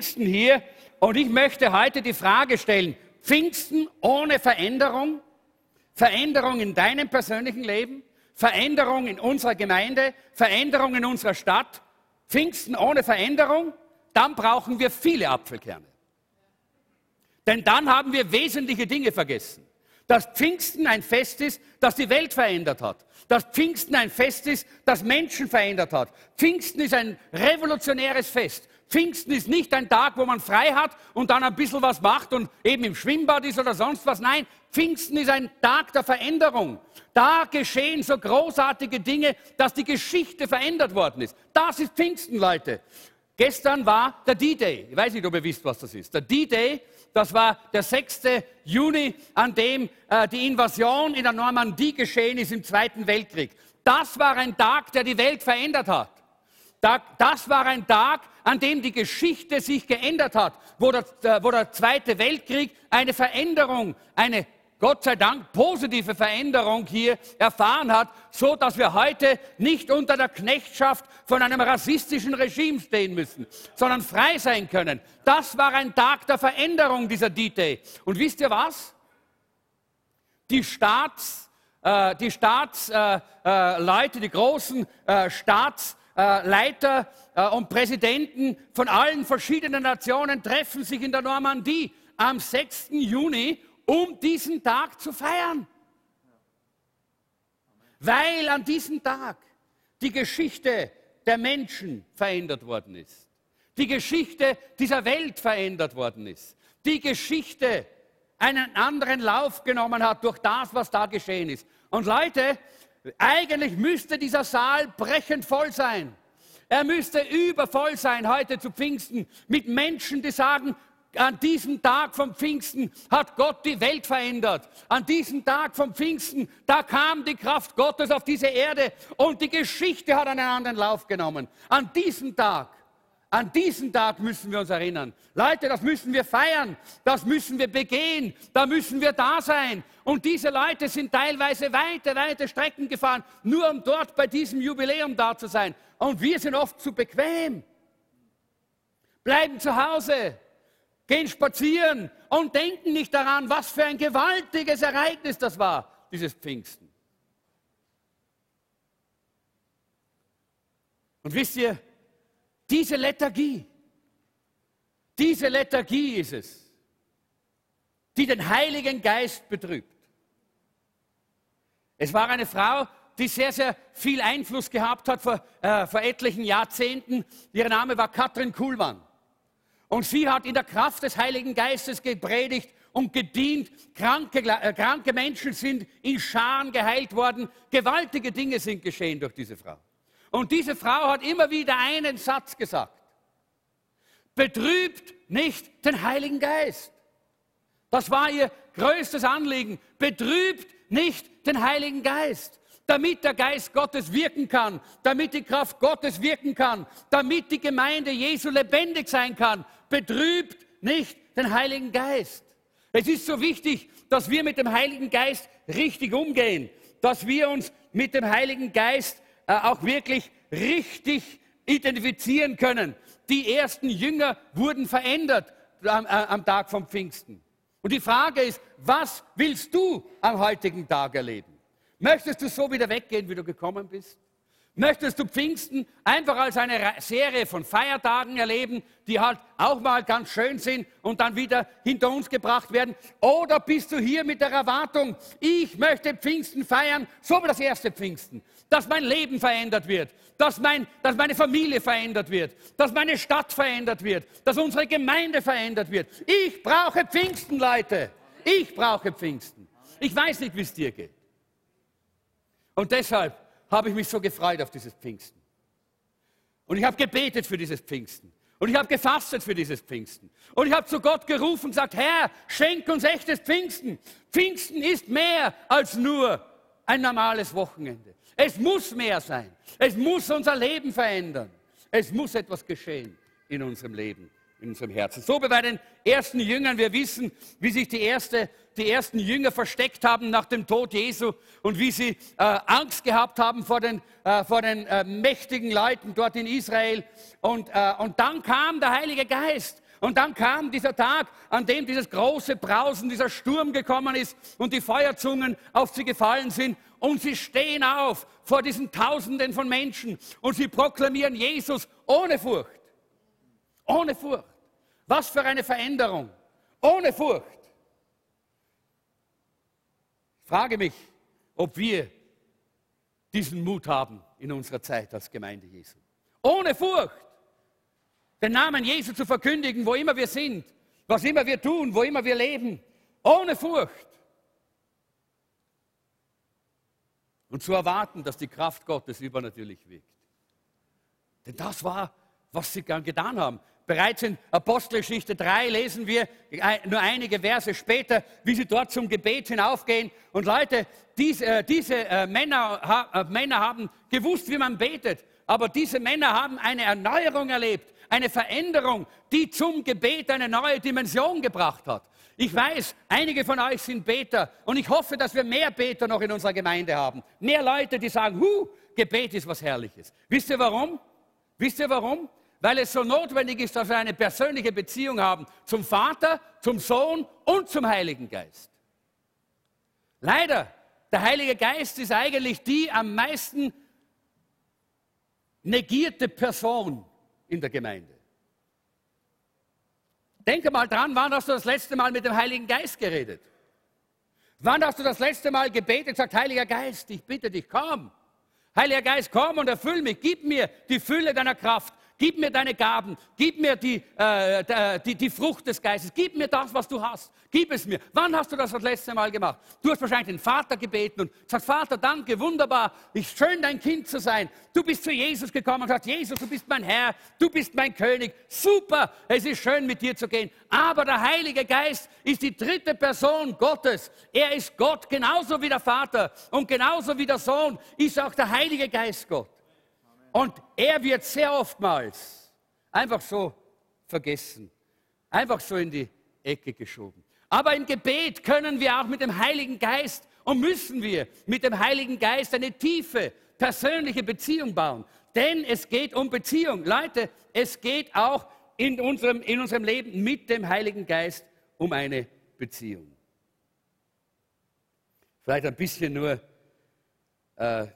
Pfingsten hier und ich möchte heute die Frage stellen, Pfingsten ohne Veränderung? Veränderung in deinem persönlichen Leben? Veränderung in unserer Gemeinde? Veränderung in unserer Stadt? Pfingsten ohne Veränderung? Dann brauchen wir viele Apfelkerne. Denn dann haben wir wesentliche Dinge vergessen. Dass Pfingsten ein Fest ist, das die Welt verändert hat. Dass Pfingsten ein Fest ist, das Menschen verändert hat. Pfingsten ist ein revolutionäres Fest. Pfingsten ist nicht ein Tag, wo man frei hat und dann ein bisschen was macht und eben im Schwimmbad ist oder sonst was. Nein, Pfingsten ist ein Tag der Veränderung. Da geschehen so großartige Dinge, dass die Geschichte verändert worden ist. Das ist Pfingsten, Leute. Gestern war der D-Day. Ich weiß nicht, ob ihr wisst, was das ist. Der D-Day, das war der 6. Juni, an dem äh, die Invasion in der Normandie geschehen ist im Zweiten Weltkrieg. Das war ein Tag, der die Welt verändert hat. Das war ein Tag, an dem die Geschichte sich geändert hat, wo der, äh, wo der Zweite Weltkrieg eine Veränderung, eine Gott sei Dank positive Veränderung hier erfahren hat, so dass wir heute nicht unter der Knechtschaft von einem rassistischen Regime stehen müssen, sondern frei sein können. Das war ein Tag der Veränderung dieser D-Day. Und wisst ihr was? Die Staats, äh, die Staatsleute, äh, äh, die großen äh, Staatsleiter äh, und Präsidenten von allen verschiedenen Nationen treffen sich in der Normandie am 6. Juni um diesen Tag zu feiern. Weil an diesem Tag die Geschichte der Menschen verändert worden ist. Die Geschichte dieser Welt verändert worden ist. Die Geschichte einen anderen Lauf genommen hat durch das, was da geschehen ist. Und Leute, eigentlich müsste dieser Saal brechend voll sein. Er müsste übervoll sein heute zu Pfingsten mit Menschen, die sagen, an diesem Tag vom Pfingsten hat Gott die Welt verändert. An diesem Tag vom Pfingsten, da kam die Kraft Gottes auf diese Erde und die Geschichte hat einen anderen Lauf genommen. An diesem Tag, an diesen Tag müssen wir uns erinnern. Leute, das müssen wir feiern, das müssen wir begehen, da müssen wir da sein. Und diese Leute sind teilweise weite, weite Strecken gefahren, nur um dort bei diesem Jubiläum da zu sein. Und wir sind oft zu bequem. Bleiben zu Hause, gehen spazieren und denken nicht daran, was für ein gewaltiges Ereignis das war, dieses Pfingsten. Und wisst ihr, diese Lethargie, diese Lethargie ist es, die den Heiligen Geist betrübt. Es war eine Frau, die sehr, sehr viel Einfluss gehabt hat vor, äh, vor etlichen Jahrzehnten. Ihr Name war Katrin Kuhlmann. Und sie hat in der Kraft des Heiligen Geistes gepredigt und gedient. Kranke, äh, kranke Menschen sind in Scharen geheilt worden. Gewaltige Dinge sind geschehen durch diese Frau. Und diese Frau hat immer wieder einen Satz gesagt. Betrübt nicht den Heiligen Geist. Das war ihr größtes Anliegen. Betrübt nicht den Heiligen Geist damit der Geist Gottes wirken kann, damit die Kraft Gottes wirken kann, damit die Gemeinde Jesu lebendig sein kann. Betrübt nicht den Heiligen Geist. Es ist so wichtig, dass wir mit dem Heiligen Geist richtig umgehen, dass wir uns mit dem Heiligen Geist auch wirklich richtig identifizieren können. Die ersten Jünger wurden verändert am, äh, am Tag vom Pfingsten. Und die Frage ist, was willst du am heutigen Tag erleben? Möchtest du so wieder weggehen, wie du gekommen bist? Möchtest du Pfingsten einfach als eine Serie von Feiertagen erleben, die halt auch mal ganz schön sind und dann wieder hinter uns gebracht werden? Oder bist du hier mit der Erwartung, ich möchte Pfingsten feiern, so wie das erste Pfingsten, dass mein Leben verändert wird, dass, mein, dass meine Familie verändert wird, dass meine Stadt verändert wird, dass unsere Gemeinde verändert wird. Ich brauche Pfingsten, Leute. Ich brauche Pfingsten. Ich weiß nicht, wie es dir geht. Und deshalb habe ich mich so gefreut auf dieses Pfingsten. Und ich habe gebetet für dieses Pfingsten. Und ich habe gefastet für dieses Pfingsten. Und ich habe zu Gott gerufen und gesagt, Herr, schenk uns echtes Pfingsten. Pfingsten ist mehr als nur ein normales Wochenende. Es muss mehr sein. Es muss unser Leben verändern. Es muss etwas geschehen in unserem Leben in unserem Herzen. So wie bei den ersten Jüngern. Wir wissen, wie sich die, erste, die ersten Jünger versteckt haben nach dem Tod Jesu und wie sie äh, Angst gehabt haben vor den, äh, vor den äh, mächtigen Leuten dort in Israel. Und, äh, und dann kam der Heilige Geist Und dann kam dieser Tag, an dem dieses große Brausen, dieser Sturm gekommen ist und die Feuerzungen auf sie gefallen sind. Und sie stehen auf vor diesen Tausenden von Menschen und sie proklamieren Jesus ohne Furcht. Ohne Furcht. Was für eine Veränderung. Ohne Furcht. Ich frage mich, ob wir diesen Mut haben in unserer Zeit als Gemeinde Jesu. Ohne Furcht den Namen Jesu zu verkündigen, wo immer wir sind, was immer wir tun, wo immer wir leben, ohne Furcht. Und zu erwarten, dass die Kraft Gottes übernatürlich wirkt. Denn das war, was sie getan haben. Bereits in Apostelgeschichte 3 lesen wir nur einige Verse später, wie sie dort zum Gebet hinaufgehen. Und Leute, diese, äh, diese äh, Männer, äh, Männer haben gewusst, wie man betet. Aber diese Männer haben eine Erneuerung erlebt, eine Veränderung, die zum Gebet eine neue Dimension gebracht hat. Ich weiß, einige von euch sind Beter und ich hoffe, dass wir mehr Beter noch in unserer Gemeinde haben. Mehr Leute, die sagen, hu, Gebet ist was Herrliches. Wisst ihr warum? Wisst ihr warum? Weil es so notwendig ist, dass wir eine persönliche Beziehung haben zum Vater, zum Sohn und zum Heiligen Geist. Leider, der Heilige Geist ist eigentlich die am meisten negierte Person in der Gemeinde. Denke mal dran, wann hast du das letzte Mal mit dem Heiligen Geist geredet? Wann hast du das letzte Mal gebetet und gesagt, Heiliger Geist, ich bitte dich, komm. Heiliger Geist, komm und erfüll mich, gib mir die Fülle deiner Kraft, Gib mir deine Gaben, gib mir die, äh, die, die Frucht des Geistes, gib mir das, was du hast, gib es mir. Wann hast du das das letzte Mal gemacht? Du hast wahrscheinlich den Vater gebeten und gesagt, Vater, danke, wunderbar, ist schön dein Kind zu sein. Du bist zu Jesus gekommen und gesagt, Jesus, du bist mein Herr, du bist mein König, super, es ist schön mit dir zu gehen. Aber der Heilige Geist ist die dritte Person Gottes. Er ist Gott genauso wie der Vater und genauso wie der Sohn ist auch der Heilige Geist Gott. Und er wird sehr oftmals einfach so vergessen, einfach so in die Ecke geschoben. Aber im Gebet können wir auch mit dem Heiligen Geist und müssen wir mit dem Heiligen Geist eine tiefe, persönliche Beziehung bauen. Denn es geht um Beziehung. Leute, es geht auch in unserem, in unserem Leben mit dem Heiligen Geist um eine Beziehung. Vielleicht ein bisschen nur äh,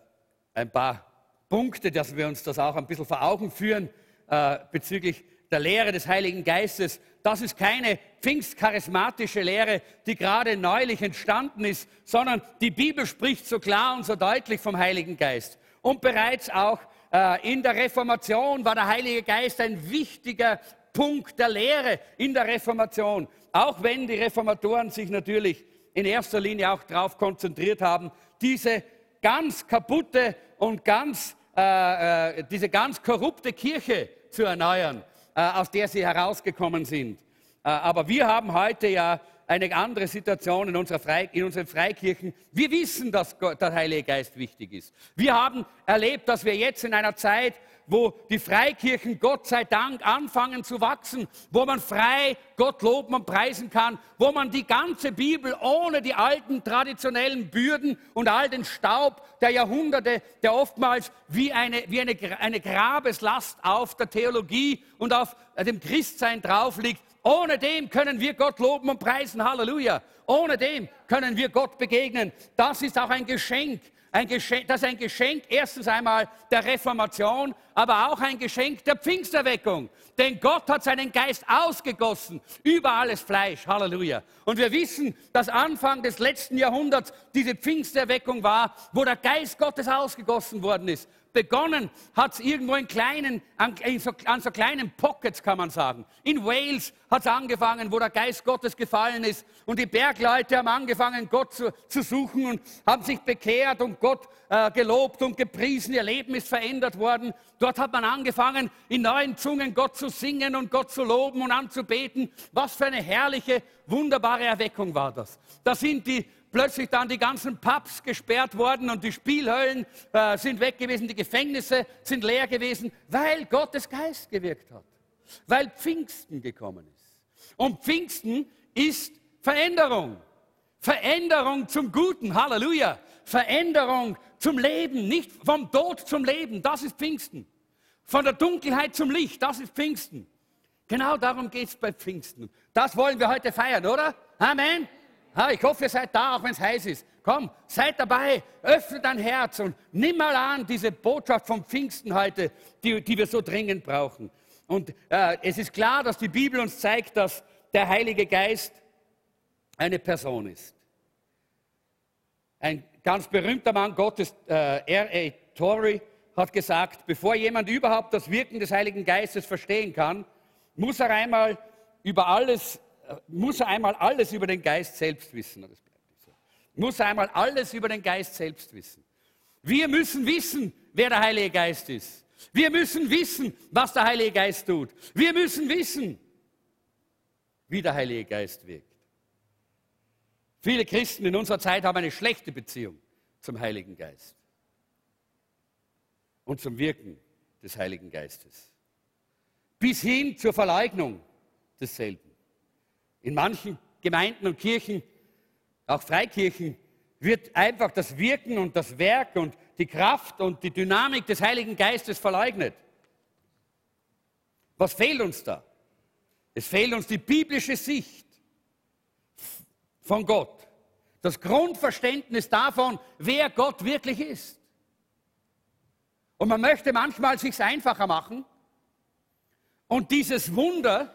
ein paar Punkte, dass wir uns das auch ein bisschen vor Augen führen äh, bezüglich der Lehre des Heiligen Geistes. Das ist keine pfingstcharismatische Lehre, die gerade neulich entstanden ist, sondern die Bibel spricht so klar und so deutlich vom Heiligen Geist. Und bereits auch äh, in der Reformation war der Heilige Geist ein wichtiger Punkt der Lehre in der Reformation. Auch wenn die Reformatoren sich natürlich in erster Linie auch darauf konzentriert haben, diese ganz kaputte und ganz äh, äh, diese ganz korrupte Kirche zu erneuern, äh, aus der sie herausgekommen sind. Äh, aber wir haben heute ja eine andere Situation in, unserer Frei, in unseren Freikirchen. Wir wissen, dass Gott, der Heilige Geist wichtig ist. Wir haben erlebt, dass wir jetzt in einer Zeit wo die Freikirchen Gott sei Dank anfangen zu wachsen, wo man frei Gott loben und preisen kann, wo man die ganze Bibel ohne die alten traditionellen Bürden und all den Staub der Jahrhunderte, der oftmals wie eine, wie eine, eine Grabeslast auf der Theologie und auf dem Christsein drauf liegt, ohne dem können wir Gott loben und preisen. Halleluja. Ohne dem können wir Gott begegnen. Das ist auch ein Geschenk ein Geschenk, das ist ein Geschenk erstens einmal der Reformation, aber auch ein Geschenk der Pfingsterweckung. Denn Gott hat seinen Geist ausgegossen über alles Fleisch. Halleluja. Und wir wissen, dass Anfang des letzten Jahrhunderts diese Pfingsterweckung war, wo der Geist Gottes ausgegossen worden ist. Begonnen hat es irgendwo in kleinen, an, in so, an so kleinen Pockets, kann man sagen. In Wales hat es angefangen, wo der Geist Gottes gefallen ist. Und die Bergleute haben angefangen, Gott zu, zu suchen und haben sich bekehrt und Gott äh, gelobt und gepriesen. Ihr Leben ist verändert worden. Dort hat man angefangen, in neuen Zungen Gott zu singen und Gott zu loben und anzubeten. Was für eine herrliche, wunderbare Erweckung war das. Da sind die plötzlich dann die ganzen Pubs gesperrt worden und die Spielhöllen äh, sind weg gewesen, die Gefängnisse sind leer gewesen, weil Gottes Geist gewirkt hat, weil Pfingsten gekommen ist. Und Pfingsten ist Veränderung. Veränderung zum Guten, Halleluja. Veränderung zum Leben, nicht vom Tod zum Leben, das ist Pfingsten. Von der Dunkelheit zum Licht, das ist Pfingsten. Genau darum geht es bei Pfingsten. Das wollen wir heute feiern, oder? Amen. Ja, ich hoffe, ihr seid da, auch wenn es heiß ist. Komm, seid dabei, öffne dein Herz und nimm mal an diese Botschaft vom Pfingsten heute, die, die wir so dringend brauchen. Und äh, es ist klar, dass die Bibel uns zeigt, dass der Heilige Geist eine Person ist. Ein ganz berühmter Mann Gottes, äh, R.A. Torrey, hat gesagt, bevor jemand überhaupt das Wirken des Heiligen Geistes verstehen kann, muss er einmal über alles, äh, muss er einmal alles über den Geist selbst wissen. Muss er einmal alles über den Geist selbst wissen. Wir müssen wissen, wer der Heilige Geist ist. Wir müssen wissen, was der Heilige Geist tut. Wir müssen wissen, wie der Heilige Geist wirkt. Viele Christen in unserer Zeit haben eine schlechte Beziehung zum Heiligen Geist und zum Wirken des Heiligen Geistes. Bis hin zur Verleugnung desselben. In manchen Gemeinden und Kirchen, auch Freikirchen, wird einfach das Wirken und das Werk und die Kraft und die Dynamik des Heiligen Geistes verleugnet. Was fehlt uns da? Es fehlt uns die biblische Sicht von Gott. Das Grundverständnis davon, wer Gott wirklich ist. Und man möchte manchmal sich einfacher machen und dieses Wunder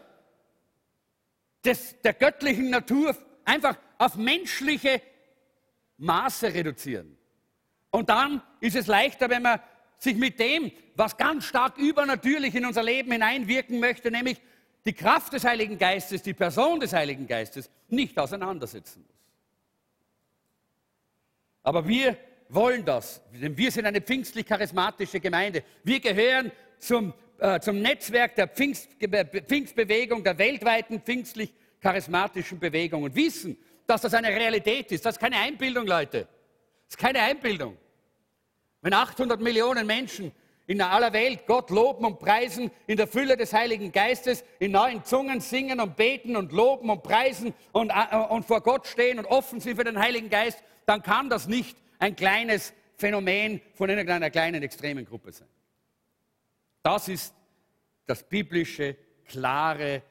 des, der göttlichen Natur einfach auf menschliche Maße reduzieren. Und dann ist es leichter, wenn man sich mit dem, was ganz stark übernatürlich in unser Leben hineinwirken möchte, nämlich die Kraft des Heiligen Geistes, die Person des Heiligen Geistes, nicht auseinandersetzen muss. Aber wir wollen das, denn wir sind eine pfingstlich-charismatische Gemeinde. Wir gehören zum, äh, zum Netzwerk der Pfingst, Pfingstbewegung, der weltweiten pfingstlich-charismatischen Bewegung und wissen, dass das eine Realität ist. Das ist keine Einbildung, Leute. Das ist keine Einbildung. Wenn 800 Millionen Menschen in aller Welt Gott loben und preisen, in der Fülle des Heiligen Geistes, in neuen Zungen singen und beten und loben und preisen und, äh, und vor Gott stehen und offen sind für den Heiligen Geist, dann kann das nicht ein kleines Phänomen von einer kleinen extremen Gruppe sein. Das ist das biblische, klare,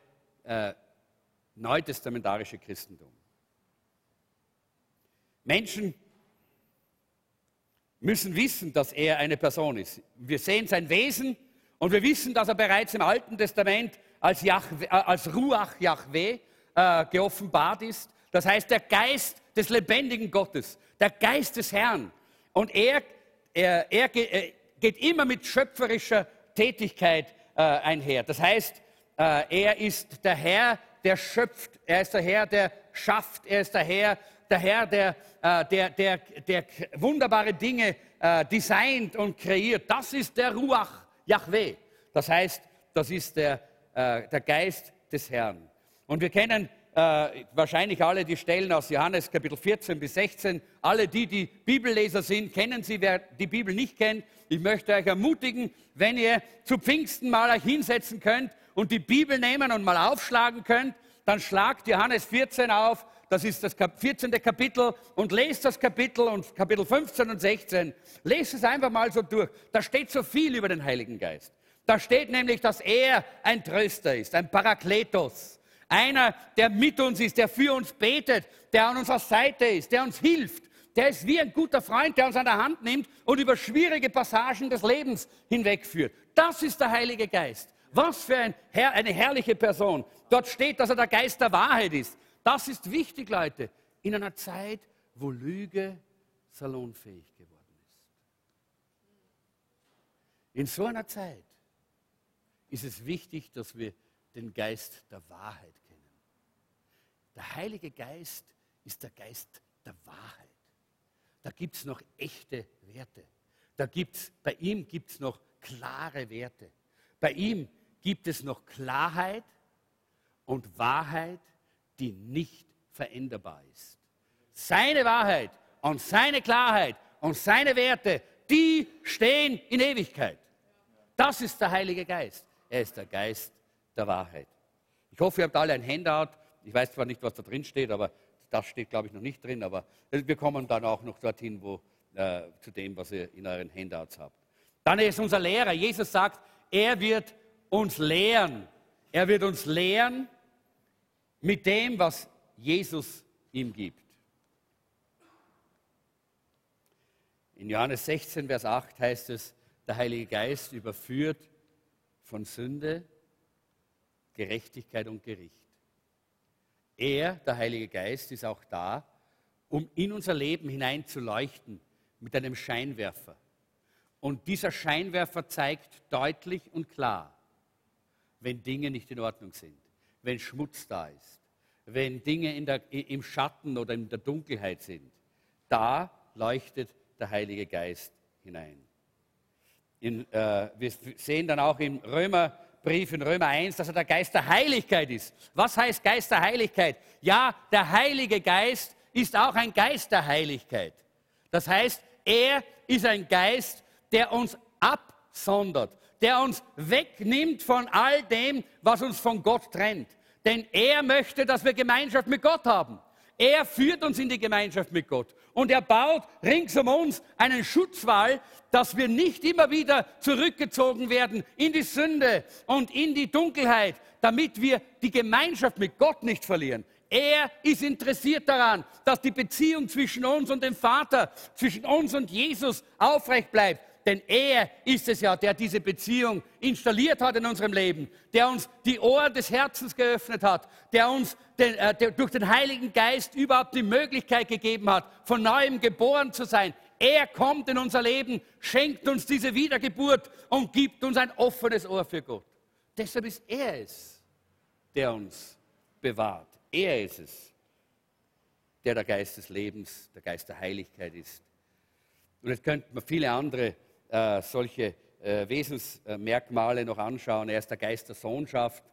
äh, neutestamentarische Christentum. Menschen müssen wissen, dass er eine Person ist. Wir sehen sein Wesen und wir wissen, dass er bereits im Alten Testament als, Yahweh, äh, als Ruach Yahweh äh, geoffenbart ist. Das heißt, der Geist des lebendigen Gottes, der Geist des Herrn. Und er, er, er geht immer mit schöpferischer Tätigkeit äh, einher. Das heißt, äh, er ist der Herr, der schöpft. Er ist der Herr, der schafft. Er ist der Herr, der Herr, der, äh, der, der, der wunderbare Dinge äh, designt und kreiert. Das ist der Ruach Yahweh. Das heißt, das ist der, äh, der Geist des Herrn. Und wir kennen äh, wahrscheinlich alle die Stellen aus Johannes Kapitel 14 bis 16. Alle die, die Bibelleser sind, kennen sie. Wer die Bibel nicht kennt, ich möchte euch ermutigen, wenn ihr zu Pfingsten mal euch hinsetzen könnt und die Bibel nehmen und mal aufschlagen könnt, dann schlagt Johannes 14 auf. Das ist das 14. Kapitel und lest das Kapitel und Kapitel 15 und 16. Lest es einfach mal so durch. Da steht so viel über den Heiligen Geist. Da steht nämlich, dass er ein Tröster ist, ein Parakletos einer, der mit uns ist, der für uns betet, der an unserer Seite ist, der uns hilft. Der ist wie ein guter Freund, der uns an der Hand nimmt und über schwierige Passagen des Lebens hinwegführt. Das ist der Heilige Geist. Was für ein Herr, eine herrliche Person. Dort steht, dass er der Geist der Wahrheit ist. Das ist wichtig, Leute, in einer Zeit, wo Lüge salonfähig geworden ist. In so einer Zeit ist es wichtig, dass wir den Geist der Wahrheit der Heilige Geist ist der Geist der Wahrheit. Da gibt es noch echte Werte. Da gibt's, bei ihm gibt es noch klare Werte. Bei ihm gibt es noch Klarheit und Wahrheit, die nicht veränderbar ist. Seine Wahrheit und seine Klarheit und seine Werte, die stehen in Ewigkeit. Das ist der Heilige Geist. Er ist der Geist der Wahrheit. Ich hoffe, ihr habt alle ein Handout ich weiß zwar nicht, was da drin steht, aber das steht, glaube ich, noch nicht drin, aber wir kommen dann auch noch dorthin, wo, äh, zu dem, was ihr in euren Handouts habt. Dann ist unser Lehrer. Jesus sagt, er wird uns lehren. Er wird uns lehren mit dem, was Jesus ihm gibt. In Johannes 16, Vers 8 heißt es, der Heilige Geist überführt von Sünde, Gerechtigkeit und Gericht. Er, der Heilige Geist, ist auch da, um in unser Leben hinein zu leuchten mit einem Scheinwerfer. Und dieser Scheinwerfer zeigt deutlich und klar, wenn Dinge nicht in Ordnung sind, wenn Schmutz da ist, wenn Dinge der, im Schatten oder in der Dunkelheit sind. Da leuchtet der Heilige Geist hinein. In, äh, wir sehen dann auch im Römerbrief in Römer 1, dass er der Geist der Heiligkeit ist. Was heißt Geist der Heiligkeit? Ja, der Heilige Geist ist auch ein Geist der Heiligkeit. Das heißt, er ist ein Geist, der uns absondert, der uns wegnimmt von all dem, was uns von Gott trennt. Denn er möchte, dass wir Gemeinschaft mit Gott haben. Er führt uns in die Gemeinschaft mit Gott. Und er baut rings um uns einen Schutzwall, dass wir nicht immer wieder zurückgezogen werden in die Sünde und in die Dunkelheit, damit wir die Gemeinschaft mit Gott nicht verlieren. Er ist interessiert daran, dass die Beziehung zwischen uns und dem Vater, zwischen uns und Jesus aufrecht bleibt. Denn er ist es ja, der diese Beziehung installiert hat in unserem Leben, der uns die Ohren des Herzens geöffnet hat, der uns den, äh, der durch den Heiligen Geist überhaupt die Möglichkeit gegeben hat, von neuem geboren zu sein. Er kommt in unser Leben, schenkt uns diese Wiedergeburt und gibt uns ein offenes Ohr für Gott. Deshalb ist er es, der uns bewahrt. Er ist es, der der Geist des Lebens, der Geist der Heiligkeit ist. Und jetzt könnte man viele andere äh, solche äh, Wesensmerkmale noch anschauen. Er ist der Geist der Sohnschaft,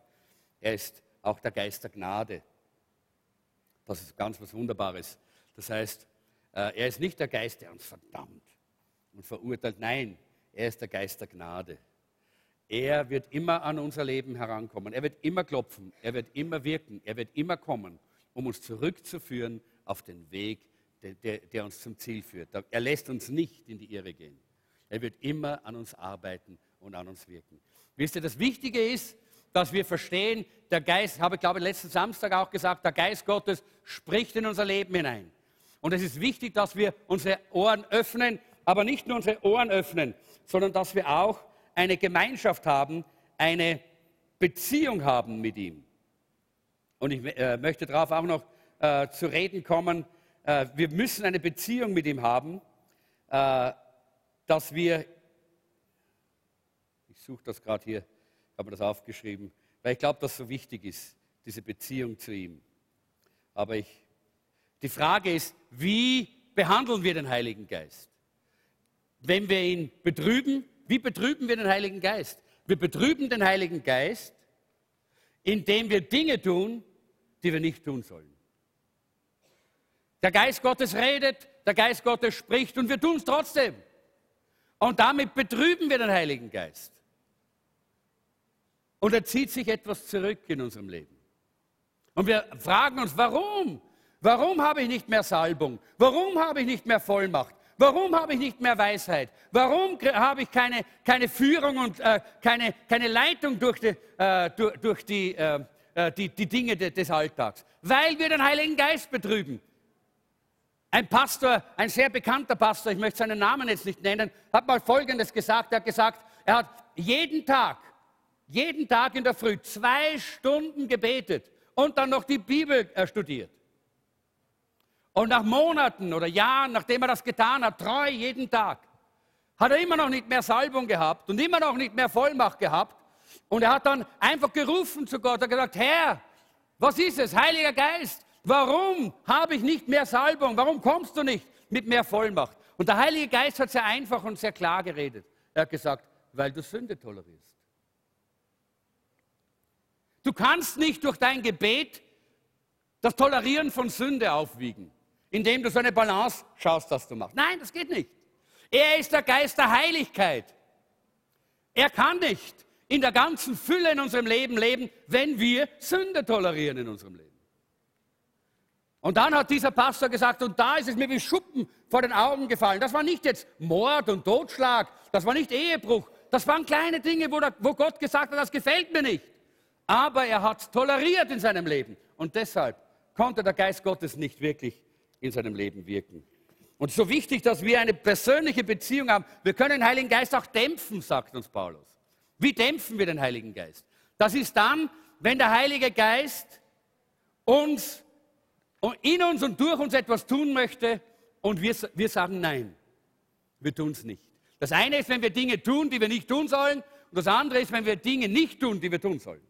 er ist auch der Geist der Gnade. Das ist ganz was Wunderbares. Das heißt, äh, er ist nicht der Geist, der uns verdammt und verurteilt. Nein, er ist der Geist der Gnade. Er wird immer an unser Leben herankommen. Er wird immer klopfen. Er wird immer wirken. Er wird immer kommen, um uns zurückzuführen auf den Weg, der, der, der uns zum Ziel führt. Er lässt uns nicht in die Irre gehen. Er wird immer an uns arbeiten und an uns wirken. Wisst ihr, das Wichtige ist, dass wir verstehen, der Geist, habe ich glaube letzten Samstag auch gesagt, der Geist Gottes spricht in unser Leben hinein. Und es ist wichtig, dass wir unsere Ohren öffnen, aber nicht nur unsere Ohren öffnen, sondern dass wir auch eine Gemeinschaft haben, eine Beziehung haben mit ihm. Und ich äh, möchte darauf auch noch äh, zu reden kommen, äh, wir müssen eine Beziehung mit ihm haben, äh, dass wir, ich suche das gerade hier, habe mir das aufgeschrieben, weil ich glaube, dass so wichtig ist, diese Beziehung zu ihm. Aber ich, die Frage ist, wie behandeln wir den Heiligen Geist? Wenn wir ihn betrüben, wie betrüben wir den Heiligen Geist? Wir betrüben den Heiligen Geist, indem wir Dinge tun, die wir nicht tun sollen. Der Geist Gottes redet, der Geist Gottes spricht und wir tun es trotzdem. Und damit betrüben wir den Heiligen Geist. Und er zieht sich etwas zurück in unserem Leben. Und wir fragen uns, warum? Warum habe ich nicht mehr Salbung? Warum habe ich nicht mehr Vollmacht? Warum habe ich nicht mehr Weisheit? Warum habe ich keine, keine Führung und äh, keine, keine Leitung durch die, äh, durch, durch die, äh, äh die, die Dinge de, des Alltags? Weil wir den Heiligen Geist betrüben. Ein Pastor, ein sehr bekannter Pastor, ich möchte seinen Namen jetzt nicht nennen, hat mal Folgendes gesagt. Er hat gesagt, er hat jeden Tag, jeden Tag in der Früh zwei Stunden gebetet und dann noch die Bibel äh, studiert. Und nach Monaten oder Jahren, nachdem er das getan hat, treu jeden Tag, hat er immer noch nicht mehr Salbung gehabt und immer noch nicht mehr Vollmacht gehabt. Und er hat dann einfach gerufen zu Gott, hat gesagt, Herr, was ist es? Heiliger Geist, Warum habe ich nicht mehr Salbung? Warum kommst du nicht mit mehr Vollmacht? Und der Heilige Geist hat sehr einfach und sehr klar geredet. Er hat gesagt, weil du Sünde tolerierst. Du kannst nicht durch dein Gebet das Tolerieren von Sünde aufwiegen, indem du so eine Balance schaust, dass du machst. Nein, das geht nicht. Er ist der Geist der Heiligkeit. Er kann nicht in der ganzen Fülle in unserem Leben leben, wenn wir Sünde tolerieren in unserem Leben. Und dann hat dieser Pastor gesagt, und da ist es mir wie Schuppen vor den Augen gefallen. Das war nicht jetzt Mord und Totschlag, das war nicht Ehebruch, das waren kleine Dinge, wo, der, wo Gott gesagt hat, das gefällt mir nicht. aber er hat es toleriert in seinem Leben. Und deshalb konnte der Geist Gottes nicht wirklich in seinem Leben wirken. Und so wichtig, dass wir eine persönliche Beziehung haben. Wir können den Heiligen Geist auch dämpfen, sagt uns Paulus. Wie dämpfen wir den Heiligen Geist? Das ist dann, wenn der Heilige Geist uns in uns und durch uns etwas tun möchte und wir, wir sagen Nein. Wir tun es nicht. Das eine ist, wenn wir Dinge tun, die wir nicht tun sollen, und das andere ist, wenn wir Dinge nicht tun, die wir tun sollen.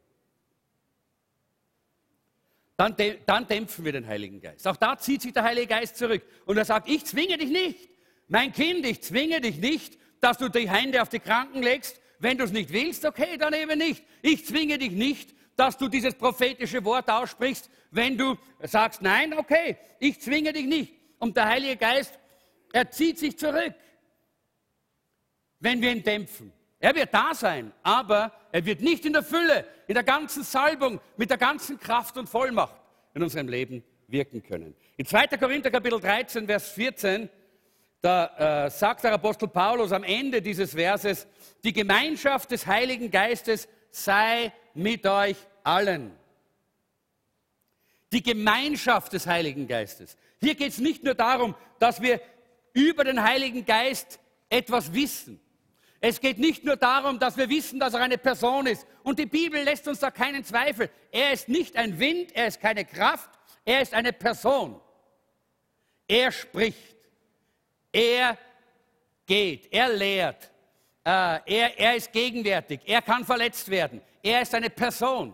Dann, dann dämpfen wir den Heiligen Geist. Auch da zieht sich der Heilige Geist zurück und er sagt, ich zwinge dich nicht. Mein Kind, ich zwinge dich nicht, dass du die Hände auf die Kranken legst. Wenn du es nicht willst, okay, dann eben nicht. Ich zwinge dich nicht, dass du dieses prophetische Wort aussprichst. Wenn du sagst, nein, okay, ich zwinge dich nicht. Und der Heilige Geist, er zieht sich zurück, wenn wir ihn dämpfen. Er wird da sein, aber er wird nicht in der Fülle, in der ganzen Salbung, mit der ganzen Kraft und Vollmacht in unserem Leben wirken können. In 2. Korinther Kapitel 13, Vers 14, da äh, sagt der Apostel Paulus am Ende dieses Verses, die Gemeinschaft des Heiligen Geistes sei mit euch allen. Die Gemeinschaft des Heiligen Geistes. Hier geht es nicht nur darum, dass wir über den Heiligen Geist etwas wissen. Es geht nicht nur darum, dass wir wissen, dass er eine Person ist. Und die Bibel lässt uns da keinen Zweifel. Er ist nicht ein Wind, er ist keine Kraft, er ist eine Person. Er spricht, er geht, er lehrt, äh, er, er ist gegenwärtig, er kann verletzt werden, er ist eine Person.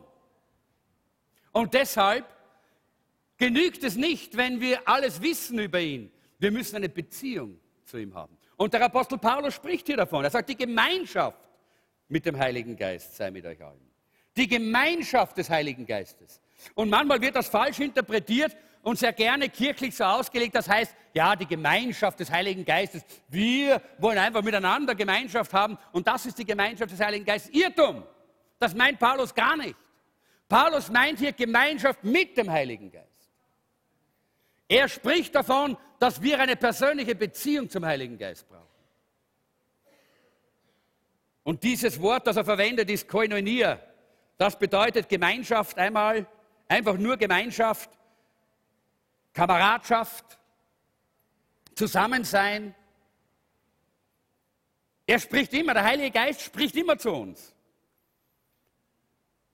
Und deshalb genügt es nicht, wenn wir alles wissen über ihn. Wir müssen eine Beziehung zu ihm haben. Und der Apostel Paulus spricht hier davon. Er sagt, die Gemeinschaft mit dem Heiligen Geist sei mit euch allen. Die Gemeinschaft des Heiligen Geistes. Und manchmal wird das falsch interpretiert und sehr gerne kirchlich so ausgelegt. Das heißt, ja, die Gemeinschaft des Heiligen Geistes. Wir wollen einfach miteinander Gemeinschaft haben und das ist die Gemeinschaft des Heiligen Geistes. Irrtum. Das meint Paulus gar nicht. Paulus meint hier Gemeinschaft mit dem Heiligen Geist. Er spricht davon, dass wir eine persönliche Beziehung zum Heiligen Geist brauchen. Und dieses Wort, das er verwendet, ist Koinonia. Das bedeutet Gemeinschaft einmal, einfach nur Gemeinschaft, Kameradschaft, Zusammensein. Er spricht immer, der Heilige Geist spricht immer zu uns.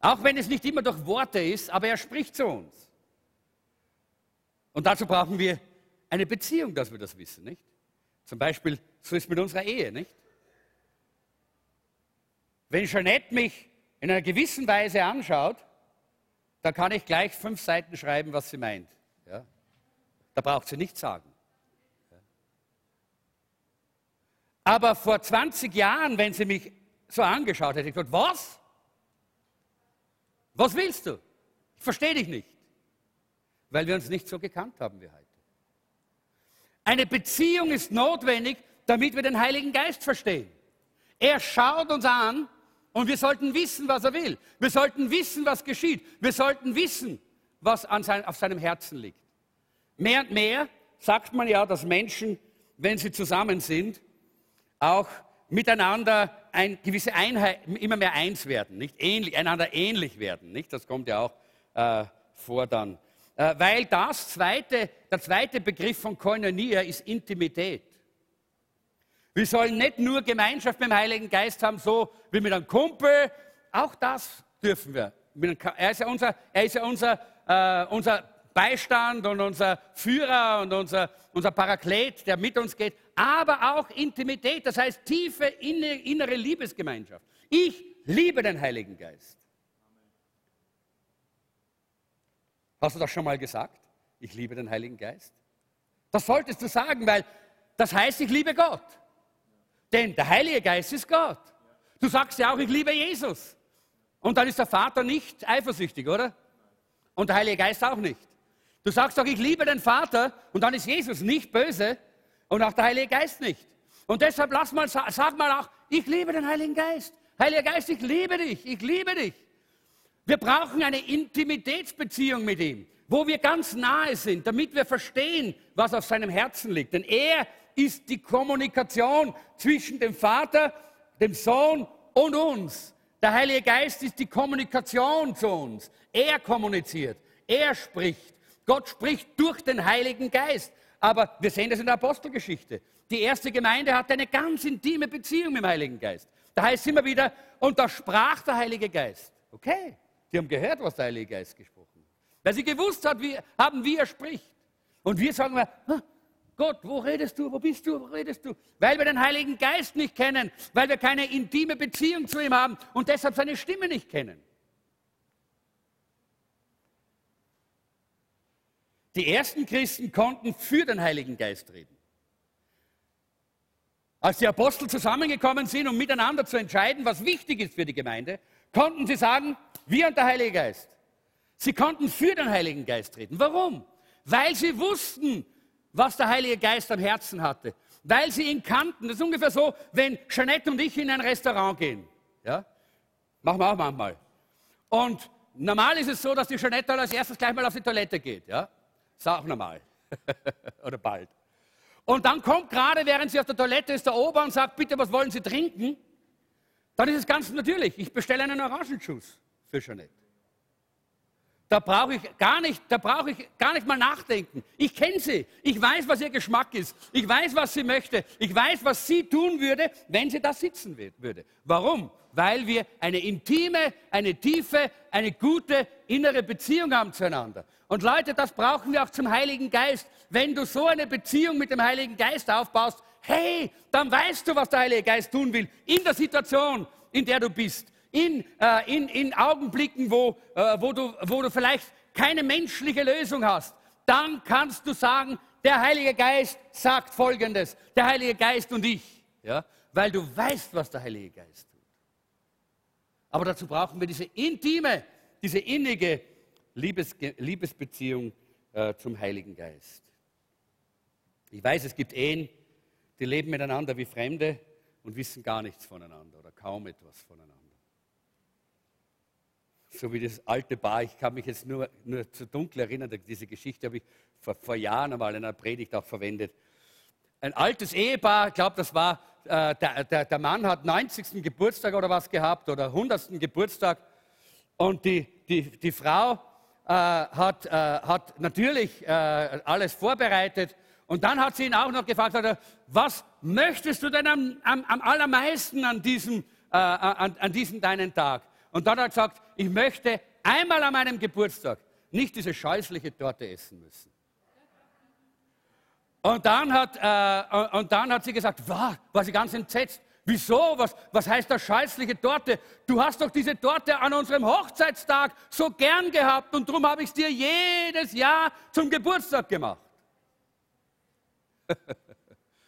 Auch wenn es nicht immer durch Worte ist, aber er spricht zu uns. Und dazu brauchen wir eine Beziehung, dass wir das wissen, nicht? Zum Beispiel, so ist es mit unserer Ehe, nicht? Wenn Jeanette mich in einer gewissen Weise anschaut, dann kann ich gleich fünf Seiten schreiben, was sie meint. Ja? Da braucht sie nichts sagen. Aber vor 20 Jahren, wenn sie mich so angeschaut hätte, ich gesagt, was? Was willst du? Ich verstehe dich nicht. Weil wir uns nicht so gekannt haben wie heute. Eine Beziehung ist notwendig, damit wir den Heiligen Geist verstehen. Er schaut uns an und wir sollten wissen, was er will. Wir sollten wissen, was geschieht. Wir sollten wissen, was sein, auf seinem Herzen liegt. Mehr und mehr sagt man ja, dass Menschen, wenn sie zusammen sind, auch miteinander eine gewisse Einheit, immer mehr eins werden, nicht ähnlich, einander ähnlich werden, nicht? Das kommt ja auch äh, vor dann äh, weil das zweite, der zweite Begriff von Koinonia ist Intimität. Wir sollen nicht nur Gemeinschaft mit dem Heiligen Geist haben, so wie mit einem Kumpel, auch das dürfen wir. Er ist ja unser, er ist ja unser, äh, unser Beistand und unser Führer und unser, unser Paraklet, der mit uns geht, aber auch Intimität, das heißt tiefe innere Liebesgemeinschaft. Ich liebe den Heiligen Geist. Hast du das schon mal gesagt? Ich liebe den Heiligen Geist. Das solltest du sagen, weil das heißt, ich liebe Gott. Denn der Heilige Geist ist Gott. Du sagst ja auch, ich liebe Jesus. Und dann ist der Vater nicht eifersüchtig, oder? Und der Heilige Geist auch nicht. Du sagst doch, ich liebe den Vater und dann ist Jesus nicht böse und auch der Heilige Geist nicht. Und deshalb lass mal, sag mal auch, ich liebe den Heiligen Geist. Heiliger Geist, ich liebe dich, ich liebe dich. Wir brauchen eine Intimitätsbeziehung mit ihm, wo wir ganz nahe sind, damit wir verstehen, was auf seinem Herzen liegt. Denn er ist die Kommunikation zwischen dem Vater, dem Sohn und uns. Der Heilige Geist ist die Kommunikation zu uns. Er kommuniziert, er spricht. Gott spricht durch den Heiligen Geist. Aber wir sehen das in der Apostelgeschichte. Die erste Gemeinde hatte eine ganz intime Beziehung mit dem Heiligen Geist. Da heißt es immer wieder, und da sprach der Heilige Geist. Okay, die haben gehört, was der Heilige Geist gesprochen hat. Weil sie gewusst hat, wie, haben, wie er spricht. Und wir sagen, Gott, wo redest du? Wo bist du? Wo redest du? Weil wir den Heiligen Geist nicht kennen, weil wir keine intime Beziehung zu ihm haben und deshalb seine Stimme nicht kennen. Die ersten Christen konnten für den Heiligen Geist reden. Als die Apostel zusammengekommen sind, um miteinander zu entscheiden, was wichtig ist für die Gemeinde, konnten sie sagen, wir und der Heilige Geist. Sie konnten für den Heiligen Geist reden. Warum? Weil sie wussten, was der Heilige Geist am Herzen hatte, weil sie ihn kannten. Das ist ungefähr so, wenn Jeanette und ich in ein Restaurant gehen. Ja? Machen wir auch manchmal. Und normal ist es so, dass die Jeanette als erstes gleich mal auf die Toilette geht. Ja? Auch normal. Oder bald. Und dann kommt gerade, während sie auf der Toilette ist, der Ober und sagt, bitte, was wollen Sie trinken? Dann ist es ganz natürlich, ich bestelle einen Orangenjuice für Jeanette. Da brauche ich gar nicht, da brauche ich gar nicht mal nachdenken. Ich kenne sie. Ich weiß, was ihr Geschmack ist. Ich weiß, was sie möchte. Ich weiß, was sie tun würde, wenn sie da sitzen würde. Warum? Weil wir eine intime, eine tiefe, eine gute innere Beziehung haben zueinander. Und Leute, das brauchen wir auch zum Heiligen Geist. Wenn du so eine Beziehung mit dem Heiligen Geist aufbaust, hey, dann weißt du, was der Heilige Geist tun will. In der Situation, in der du bist. In, äh, in, in Augenblicken, wo, äh, wo, du, wo du vielleicht keine menschliche Lösung hast, dann kannst du sagen, der Heilige Geist sagt Folgendes, der Heilige Geist und ich, ja, weil du weißt, was der Heilige Geist tut. Aber dazu brauchen wir diese intime, diese innige Liebes, Liebesbeziehung äh, zum Heiligen Geist. Ich weiß, es gibt Ehen, die leben miteinander wie Fremde und wissen gar nichts voneinander oder kaum etwas voneinander so wie das alte Paar. Ich kann mich jetzt nur, nur zu dunkel erinnern, diese Geschichte habe ich vor, vor Jahren einmal in einer Predigt auch verwendet. Ein altes Ehepaar, ich glaube, das war, äh, der, der, der, Mann hat 90. Geburtstag oder was gehabt oder 100. Geburtstag und die, die, die Frau äh, hat, äh, hat natürlich äh, alles vorbereitet und dann hat sie ihn auch noch gefragt, was möchtest du denn am, am, am allermeisten an diesem, äh, an, an diesem deinen Tag? Und dann hat er gesagt, ich möchte einmal an meinem Geburtstag nicht diese scheußliche Torte essen müssen. Und dann hat, äh, und dann hat sie gesagt, wow, war sie ganz entsetzt. Wieso? Was, was heißt das scheußliche Torte? Du hast doch diese Torte an unserem Hochzeitstag so gern gehabt und darum habe ich es dir jedes Jahr zum Geburtstag gemacht.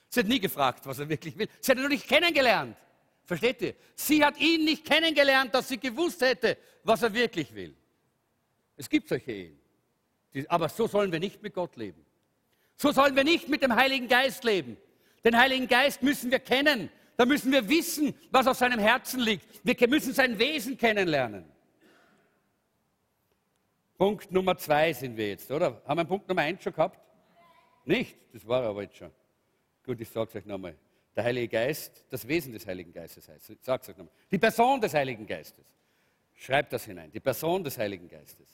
sie hat nie gefragt, was er wirklich will. Sie hat ihn noch nicht kennengelernt. Versteht ihr? Sie hat ihn nicht kennengelernt, dass sie gewusst hätte, was er wirklich will. Es gibt solche Ehen. Aber so sollen wir nicht mit Gott leben. So sollen wir nicht mit dem Heiligen Geist leben. Den Heiligen Geist müssen wir kennen. Da müssen wir wissen, was auf seinem Herzen liegt. Wir müssen sein Wesen kennenlernen. Punkt Nummer zwei sind wir jetzt, oder? Haben wir Punkt Nummer eins schon gehabt? Nicht? Das war aber jetzt schon. Gut, ich sage es euch nochmal. Der Heilige Geist, das Wesen des Heiligen Geistes heißt. Ich sage es euch nochmal. Die Person des Heiligen Geistes. Schreibt das hinein. Die Person des Heiligen Geistes.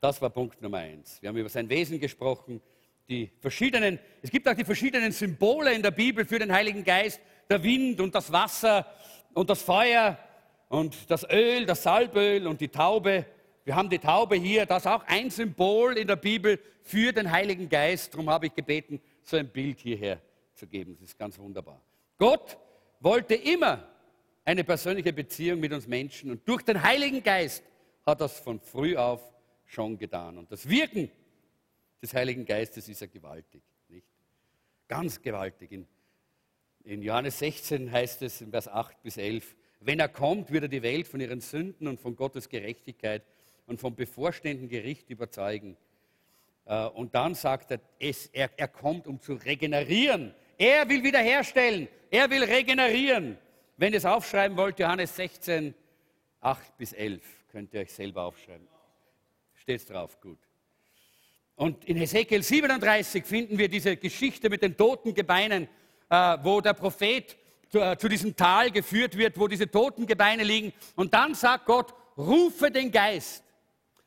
Das war Punkt Nummer eins. Wir haben über sein Wesen gesprochen. Die verschiedenen, es gibt auch die verschiedenen Symbole in der Bibel für den Heiligen Geist. Der Wind und das Wasser und das Feuer und das Öl, das Salböl und die Taube. Wir haben die Taube hier, das ist auch ein Symbol in der Bibel für den Heiligen Geist. Darum habe ich gebeten, so ein Bild hierher zu geben. Das ist ganz wunderbar. Gott wollte immer eine persönliche Beziehung mit uns Menschen und durch den Heiligen Geist hat es von früh auf schon getan. Und das Wirken des Heiligen Geistes ist ja gewaltig, nicht? Ganz gewaltig. In, in Johannes 16 heißt es in Vers 8 bis 11, wenn er kommt, wird er die Welt von ihren Sünden und von Gottes Gerechtigkeit und vom bevorstehenden Gericht überzeugen. Äh, und dann sagt er, es, er, er kommt, um zu regenerieren, er will wiederherstellen. Er will regenerieren. Wenn ihr es aufschreiben wollt, Johannes 16, 8 bis 11, könnt ihr euch selber aufschreiben. Steht drauf, gut. Und in Hesekiel 37 finden wir diese Geschichte mit den toten Gebeinen, äh, wo der Prophet zu, äh, zu diesem Tal geführt wird, wo diese toten Gebeine liegen. Und dann sagt Gott, rufe den Geist,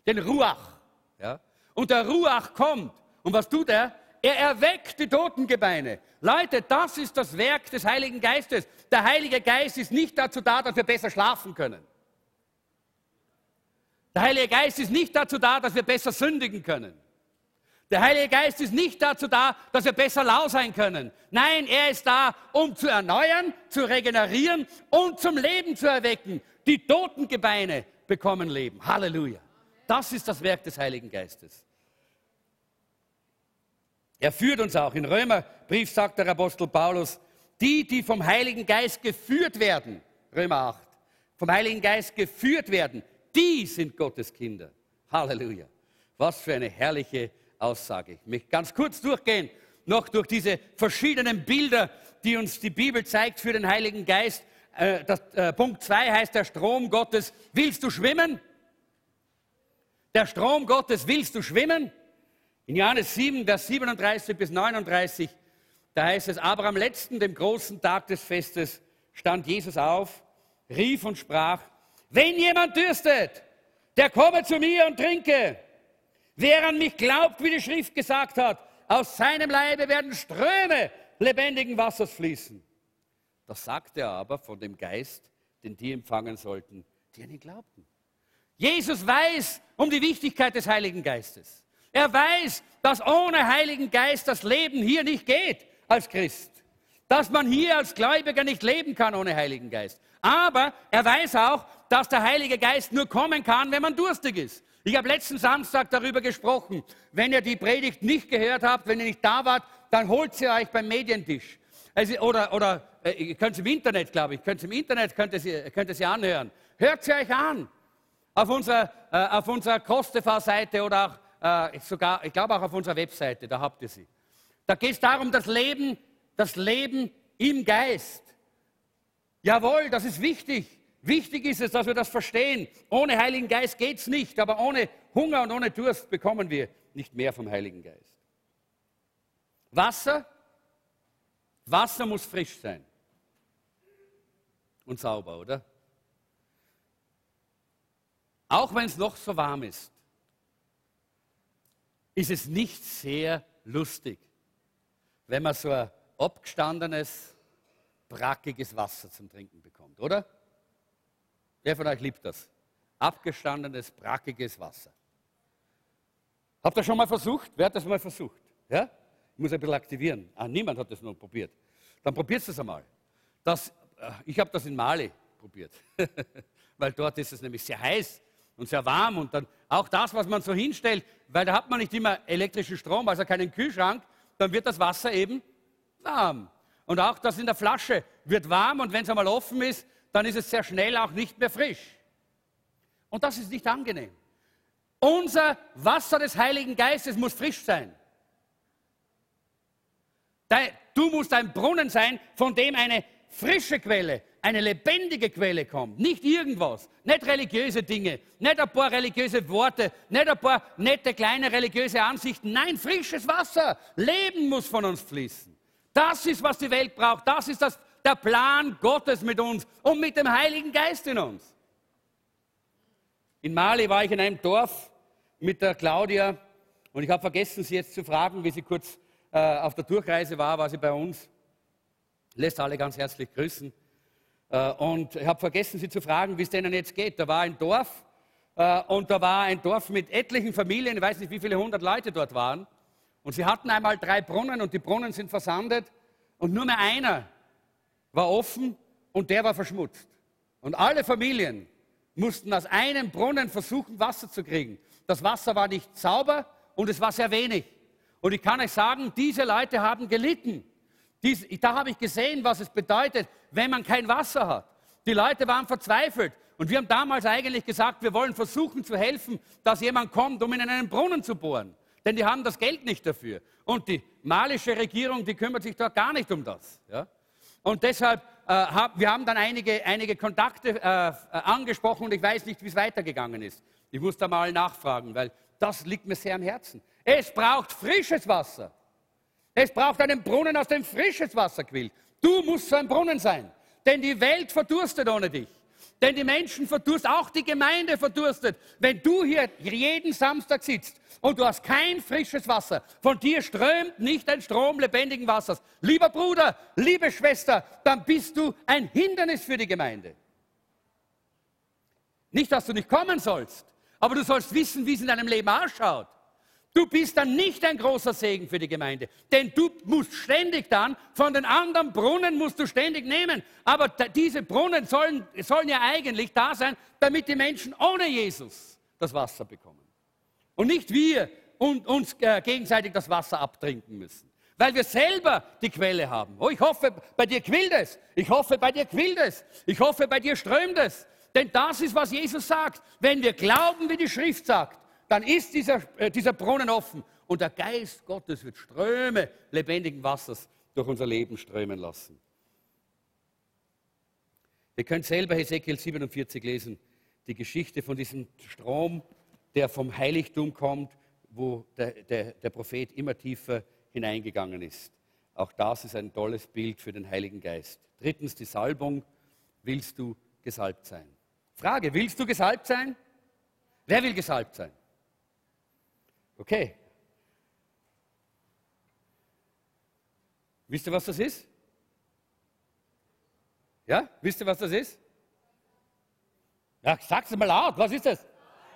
den Ruach. Ja? Und der Ruach kommt. Und was tut er? Er erweckt die toten Gebeine. Leute, das ist das Werk des Heiligen Geistes. Der Heilige Geist ist nicht dazu da, dass wir besser schlafen können. Der Heilige Geist ist nicht dazu da, dass wir besser sündigen können. Der Heilige Geist ist nicht dazu da, dass wir besser lau sein können. Nein, er ist da, um zu erneuern, zu regenerieren und zum Leben zu erwecken. Die toten Gebeine bekommen Leben. Halleluja. Das ist das Werk des Heiligen Geistes. Er führt uns auch. In Römerbrief sagt der Apostel Paulus, die, die vom Heiligen Geist geführt werden, Römer 8, vom Heiligen Geist geführt werden, die sind Gottes Kinder. Halleluja. Was für eine herrliche Aussage. Ich möchte ganz kurz durchgehen, noch durch diese verschiedenen Bilder, die uns die Bibel zeigt für den Heiligen Geist. Äh, das, äh, Punkt 2 heißt der Strom Gottes. Willst du schwimmen? Der Strom Gottes, willst du schwimmen? In Johannes 7, Vers 37 bis 39, da heißt es, aber am letzten, dem großen Tag des Festes, stand Jesus auf, rief und sprach, wenn jemand dürstet, der komme zu mir und trinke. Wer an mich glaubt, wie die Schrift gesagt hat, aus seinem Leibe werden Ströme lebendigen Wassers fließen. Das sagt er aber von dem Geist, den die empfangen sollten, die an ihn glaubten. Jesus weiß um die Wichtigkeit des Heiligen Geistes. Er weiß, dass ohne Heiligen Geist das Leben hier nicht geht als Christ. Dass man hier als Gläubiger nicht leben kann ohne Heiligen Geist. Aber er weiß auch, dass der Heilige Geist nur kommen kann, wenn man durstig ist. Ich habe letzten Samstag darüber gesprochen. Wenn ihr die Predigt nicht gehört habt, wenn ihr nicht da wart, dann holt sie euch beim Medientisch. Also, oder oder äh, ihr könnt es im Internet, glaube ich, könnt im Internet könnt ihr, sie, könnt ihr sie anhören. Hört sie euch an. Auf unserer, äh, auf unserer Kosteva-Seite oder auch äh, sogar, ich glaube auch auf unserer Webseite, da habt ihr sie. Da geht es darum, das Leben, das Leben im Geist. Jawohl, das ist wichtig. Wichtig ist es, dass wir das verstehen. Ohne Heiligen Geist geht es nicht, aber ohne Hunger und ohne Durst bekommen wir nicht mehr vom Heiligen Geist. Wasser, Wasser muss frisch sein und sauber, oder? Auch wenn es noch so warm ist ist es nicht sehr lustig, wenn man so ein abgestandenes, brackiges Wasser zum Trinken bekommt, oder? Wer von euch liebt das? Abgestandenes, brackiges Wasser. Habt ihr schon mal versucht? Wer hat das mal versucht? Ja? Ich muss ein bisschen aktivieren. Ah, niemand hat das noch probiert. Dann probiert es einmal. Das, äh, ich habe das in Mali probiert, weil dort ist es nämlich sehr heiß und sehr warm und dann auch das, was man so hinstellt, weil da hat man nicht immer elektrischen Strom, also keinen Kühlschrank, dann wird das Wasser eben warm. Und auch das in der Flasche wird warm und wenn es einmal offen ist, dann ist es sehr schnell auch nicht mehr frisch. Und das ist nicht angenehm. Unser Wasser des Heiligen Geistes muss frisch sein. Du musst ein Brunnen sein, von dem eine frische Quelle, eine lebendige Quelle kommt. Nicht irgendwas, nicht religiöse Dinge, nicht ein paar religiöse Worte, nicht ein paar nette kleine religiöse Ansichten. Nein, frisches Wasser. Leben muss von uns fließen. Das ist, was die Welt braucht. Das ist das, der Plan Gottes mit uns und mit dem Heiligen Geist in uns. In Mali war ich in einem Dorf mit der Claudia und ich habe vergessen, sie jetzt zu fragen, wie sie kurz äh, auf der Durchreise war, war sie bei uns lässt alle ganz herzlich grüßen. Äh, und ich habe vergessen, Sie zu fragen, wie es denen jetzt geht. Da war ein Dorf äh, und da war ein Dorf mit etlichen Familien, ich weiß nicht, wie viele hundert Leute dort waren. Und sie hatten einmal drei Brunnen und die Brunnen sind versandet und nur mehr einer war offen und der war verschmutzt. Und alle Familien mussten aus einem Brunnen versuchen, Wasser zu kriegen. Das Wasser war nicht sauber und es war sehr wenig. Und ich kann euch sagen, diese Leute haben gelitten. Dies, da habe ich gesehen, was es bedeutet, wenn man kein Wasser hat. Die Leute waren verzweifelt. Und wir haben damals eigentlich gesagt, wir wollen versuchen zu helfen, dass jemand kommt, um in einen Brunnen zu bohren. Denn die haben das Geld nicht dafür. Und die malische Regierung, die kümmert sich dort gar nicht um das. Ja? Und deshalb, äh, hab, wir haben dann einige, einige Kontakte äh, angesprochen und ich weiß nicht, wie es weitergegangen ist. Ich muss da mal nachfragen, weil das liegt mir sehr am Herzen. Es braucht frisches Wasser. Es braucht einen Brunnen, aus dem frisches Wasser quillt. Du musst so ein Brunnen sein, denn die Welt verdurstet ohne dich. Denn die Menschen verdurstet, auch die Gemeinde verdurstet. Wenn du hier jeden Samstag sitzt und du hast kein frisches Wasser, von dir strömt nicht ein Strom lebendigen Wassers. Lieber Bruder, liebe Schwester, dann bist du ein Hindernis für die Gemeinde. Nicht, dass du nicht kommen sollst, aber du sollst wissen, wie es in deinem Leben ausschaut. Du bist dann nicht ein großer Segen für die Gemeinde, denn du musst ständig dann, von den anderen Brunnen musst du ständig nehmen. Aber diese Brunnen sollen, sollen ja eigentlich da sein, damit die Menschen ohne Jesus das Wasser bekommen. Und nicht wir und uns äh, gegenseitig das Wasser abtrinken müssen. Weil wir selber die Quelle haben. Oh, ich hoffe, bei dir quillt es. Ich hoffe, bei dir quillt es. Ich hoffe, bei dir strömt es. Denn das ist, was Jesus sagt. Wenn wir glauben, wie die Schrift sagt, dann ist dieser, äh, dieser Brunnen offen und der Geist Gottes wird Ströme lebendigen Wassers durch unser Leben strömen lassen. Ihr könnt selber Hesekiel 47 lesen, die Geschichte von diesem Strom, der vom Heiligtum kommt, wo der, der, der Prophet immer tiefer hineingegangen ist. Auch das ist ein tolles Bild für den Heiligen Geist. Drittens die Salbung. Willst du gesalbt sein? Frage, willst du gesalbt sein? Wer will gesalbt sein? Okay. Wisst ihr, was das ist? Ja? Wisst ihr, was das ist? Ja, sag's mal laut. Was ist das?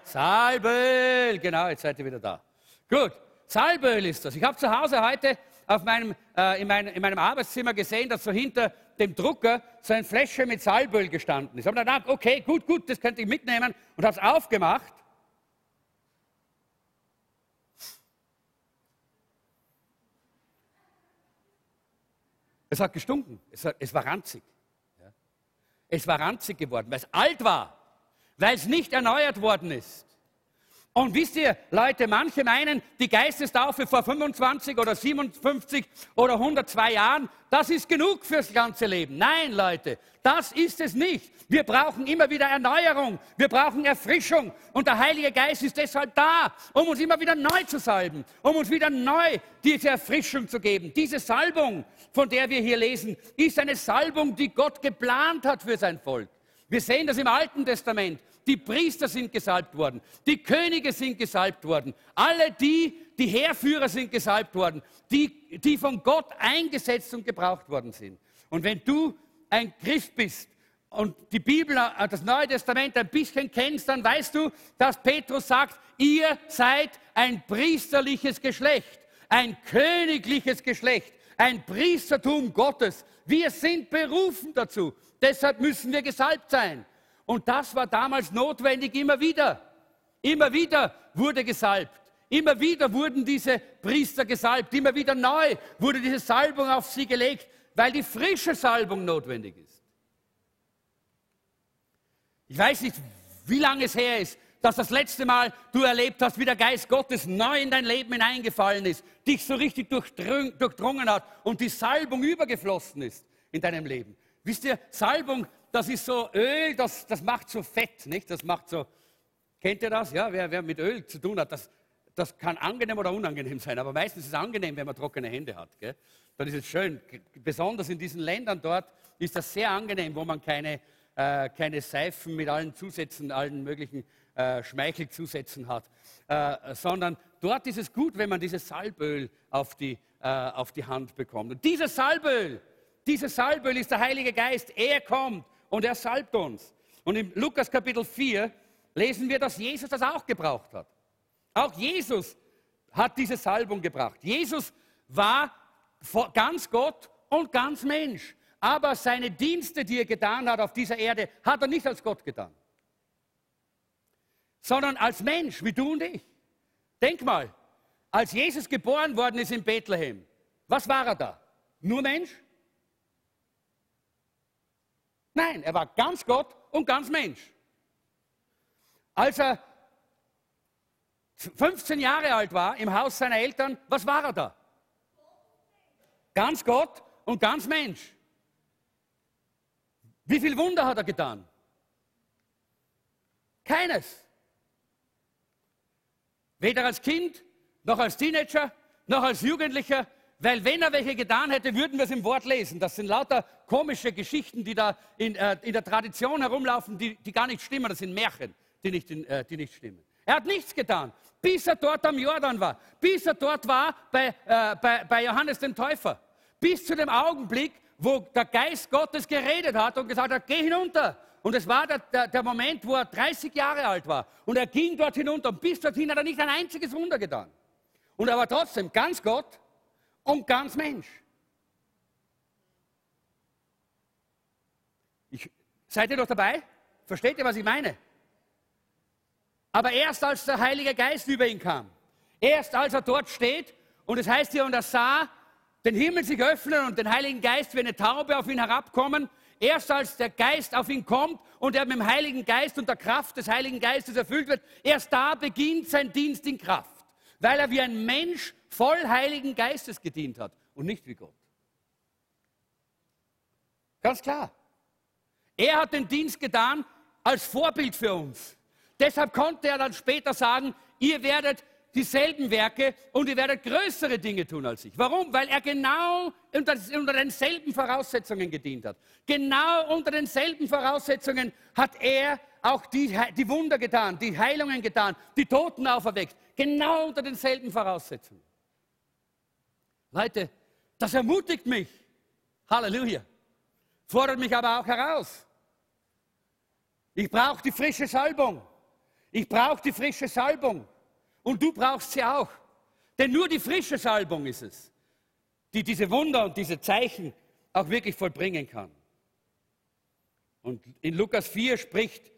Salböl. Genau, jetzt seid ihr wieder da. Gut. Salböl ist das. Ich habe zu Hause heute auf meinem, äh, in, mein, in, meinem Arbeitszimmer gesehen, dass so hinter dem Drucker so ein Fläschchen mit Salböl gestanden ist. Ich habe gedacht, okay, gut, gut, das könnte ich mitnehmen und habe es aufgemacht. Es hat gestunken, es, hat, es war ranzig. Ja. Es war ranzig geworden, weil es alt war, weil es nicht erneuert worden ist. Und wisst ihr, Leute, manche meinen, die Geistestaufe vor 25 oder 57 oder 102 Jahren, das ist genug fürs ganze Leben. Nein, Leute, das ist es nicht. Wir brauchen immer wieder Erneuerung, wir brauchen Erfrischung. Und der Heilige Geist ist deshalb da, um uns immer wieder neu zu salben, um uns wieder neu diese Erfrischung zu geben. Diese Salbung, von der wir hier lesen, ist eine Salbung, die Gott geplant hat für sein Volk. Wir sehen das im Alten Testament. Die Priester sind gesalbt worden, die Könige sind gesalbt worden, alle die, die Heerführer sind gesalbt worden, die, die von Gott eingesetzt und gebraucht worden sind. Und wenn du ein Christ bist und die Bibel, äh, das Neue Testament ein bisschen kennst, dann weißt du, dass Petrus sagt, ihr seid ein priesterliches Geschlecht, ein königliches Geschlecht, ein Priestertum Gottes. Wir sind berufen dazu. Deshalb müssen wir gesalbt sein. Und das war damals notwendig immer wieder. Immer wieder wurde gesalbt. Immer wieder wurden diese Priester gesalbt. Immer wieder neu wurde diese Salbung auf sie gelegt, weil die frische Salbung notwendig ist. Ich weiß nicht, wie lange es her ist, dass das letzte Mal du erlebt hast, wie der Geist Gottes neu in dein Leben hineingefallen ist, dich so richtig durchdrungen hat und die Salbung übergeflossen ist in deinem Leben. Wisst ihr, Salbung das ist so Öl, das, das macht so fett, nicht? Das macht so, kennt ihr das? Ja, wer, wer mit Öl zu tun hat, das, das kann angenehm oder unangenehm sein, aber meistens ist es angenehm, wenn man trockene Hände hat. Gell? Dann ist es schön. Besonders in diesen Ländern dort ist das sehr angenehm, wo man keine, äh, keine Seifen mit allen Zusätzen, allen möglichen äh, Schmeichelzusätzen hat, äh, sondern dort ist es gut, wenn man dieses Salböl auf die, äh, auf die Hand bekommt. Und dieses Salböl, dieses Salböl ist der Heilige Geist. Er kommt und er salbt uns. Und in Lukas Kapitel 4 lesen wir, dass Jesus das auch gebraucht hat. Auch Jesus hat diese Salbung gebracht. Jesus war ganz Gott und ganz Mensch. Aber seine Dienste, die er getan hat auf dieser Erde, hat er nicht als Gott getan, sondern als Mensch, wie du und ich. Denk mal, als Jesus geboren worden ist in Bethlehem, was war er da? Nur Mensch? Nein, er war ganz Gott und ganz Mensch. Als er 15 Jahre alt war im Haus seiner Eltern, was war er da? Ganz Gott und ganz Mensch. Wie viel Wunder hat er getan? Keines. Weder als Kind, noch als Teenager, noch als Jugendlicher, weil wenn er welche getan hätte, würden wir es im Wort lesen. Das sind lauter komische Geschichten, die da in, äh, in der Tradition herumlaufen, die, die, gar nicht stimmen. Das sind Märchen, die nicht, äh, die nicht stimmen. Er hat nichts getan, bis er dort am Jordan war, bis er dort war bei, äh, bei, bei Johannes dem Täufer, bis zu dem Augenblick, wo der Geist Gottes geredet hat und gesagt hat, geh hinunter. Und es war der, der, der, Moment, wo er 30 Jahre alt war. Und er ging dort hinunter und bis dorthin hat er nicht ein einziges Wunder getan. Und er war trotzdem ganz Gott und ganz Mensch. Ich, seid ihr noch dabei? Versteht ihr, was ich meine? Aber erst als der Heilige Geist über ihn kam, erst als er dort steht, und es heißt hier, und er sah den Himmel sich öffnen und den Heiligen Geist wie eine Taube auf ihn herabkommen, erst als der Geist auf ihn kommt und er mit dem Heiligen Geist und der Kraft des Heiligen Geistes erfüllt wird, erst da beginnt sein Dienst in Kraft, weil er wie ein Mensch voll Heiligen Geistes gedient hat und nicht wie Gott. Ganz klar. Er hat den Dienst getan als Vorbild für uns. Deshalb konnte er dann später sagen, ihr werdet dieselben Werke und ihr werdet größere Dinge tun als ich. Warum? Weil er genau unter, unter denselben Voraussetzungen gedient hat. Genau unter denselben Voraussetzungen hat er auch die, die Wunder getan, die Heilungen getan, die Toten auferweckt. Genau unter denselben Voraussetzungen. Leute, das ermutigt mich. Halleluja. Fordert mich aber auch heraus. Ich brauche die frische Salbung. Ich brauche die frische Salbung. Und du brauchst sie auch. Denn nur die frische Salbung ist es, die diese Wunder und diese Zeichen auch wirklich vollbringen kann. Und in Lukas 4 spricht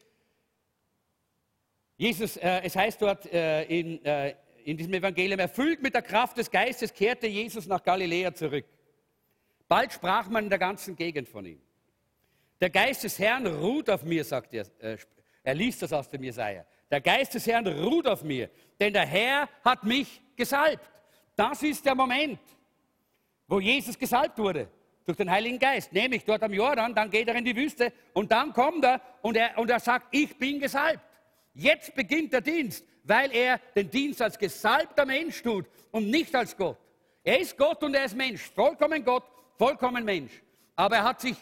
Jesus, äh, es heißt dort äh, in, äh, in diesem Evangelium, erfüllt mit der Kraft des Geistes, kehrte Jesus nach Galiläa zurück. Bald sprach man in der ganzen Gegend von ihm. Der Geist des Herrn ruht auf mir, sagt er. Äh, er liest das aus dem Jesaja. Der Geist des Herrn ruht auf mir, denn der Herr hat mich gesalbt. Das ist der Moment, wo Jesus gesalbt wurde durch den Heiligen Geist, nämlich dort am Jordan, dann geht er in die Wüste und dann kommt er und er, und er sagt, ich bin gesalbt. Jetzt beginnt der Dienst, weil er den Dienst als gesalbter Mensch tut und nicht als Gott. Er ist Gott und er ist Mensch, vollkommen Gott, vollkommen Mensch. Aber er hat sich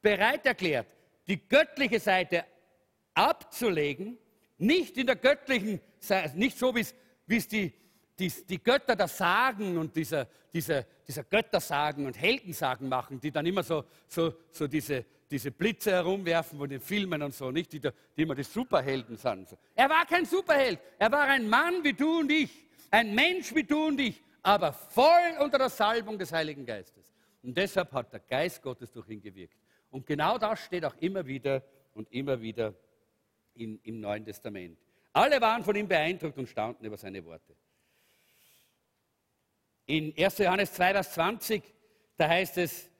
bereit erklärt, die göttliche Seite abzulegen nicht in der göttlichen, nicht so, wie es die, die, die Götter das Sagen und dieser, dieser, dieser Göttersagen und Heldensagen machen, die dann immer so, so, so diese, diese Blitze herumwerfen von den Filmen und so, nicht? Die, die immer die Superhelden sind. Er war kein Superheld, er war ein Mann wie du und ich, ein Mensch wie du und ich, aber voll unter der Salbung des Heiligen Geistes. Und deshalb hat der Geist Gottes durch ihn gewirkt. Und genau das steht auch immer wieder und immer wieder in, im Neuen Testament. Alle waren von ihm beeindruckt und staunten über seine Worte. In 1. Johannes 2, Vers 20, da heißt es,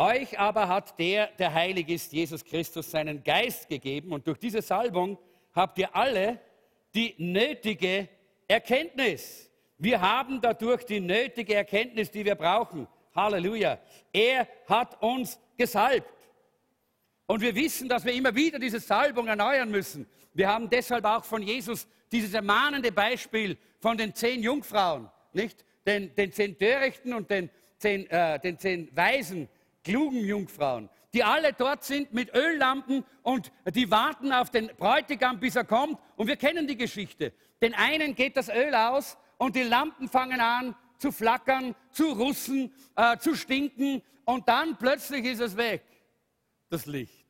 euch aber hat der, der heilig ist, Jesus Christus, seinen Geist gegeben und durch diese Salbung habt ihr alle die nötige Erkenntnis. Wir haben dadurch die nötige Erkenntnis, die wir brauchen. Halleluja. Er hat uns gesalbt. Und wir wissen, dass wir immer wieder diese Salbung erneuern müssen. Wir haben deshalb auch von Jesus dieses ermahnende Beispiel von den zehn Jungfrauen, nicht? Den, den zehn Törichten und den zehn, äh, den zehn weisen, klugen Jungfrauen, die alle dort sind mit Öllampen und die warten auf den Bräutigam, bis er kommt. Und wir kennen die Geschichte. Den einen geht das Öl aus und die Lampen fangen an zu flackern, zu russen, äh, zu stinken und dann plötzlich ist es weg, das Licht.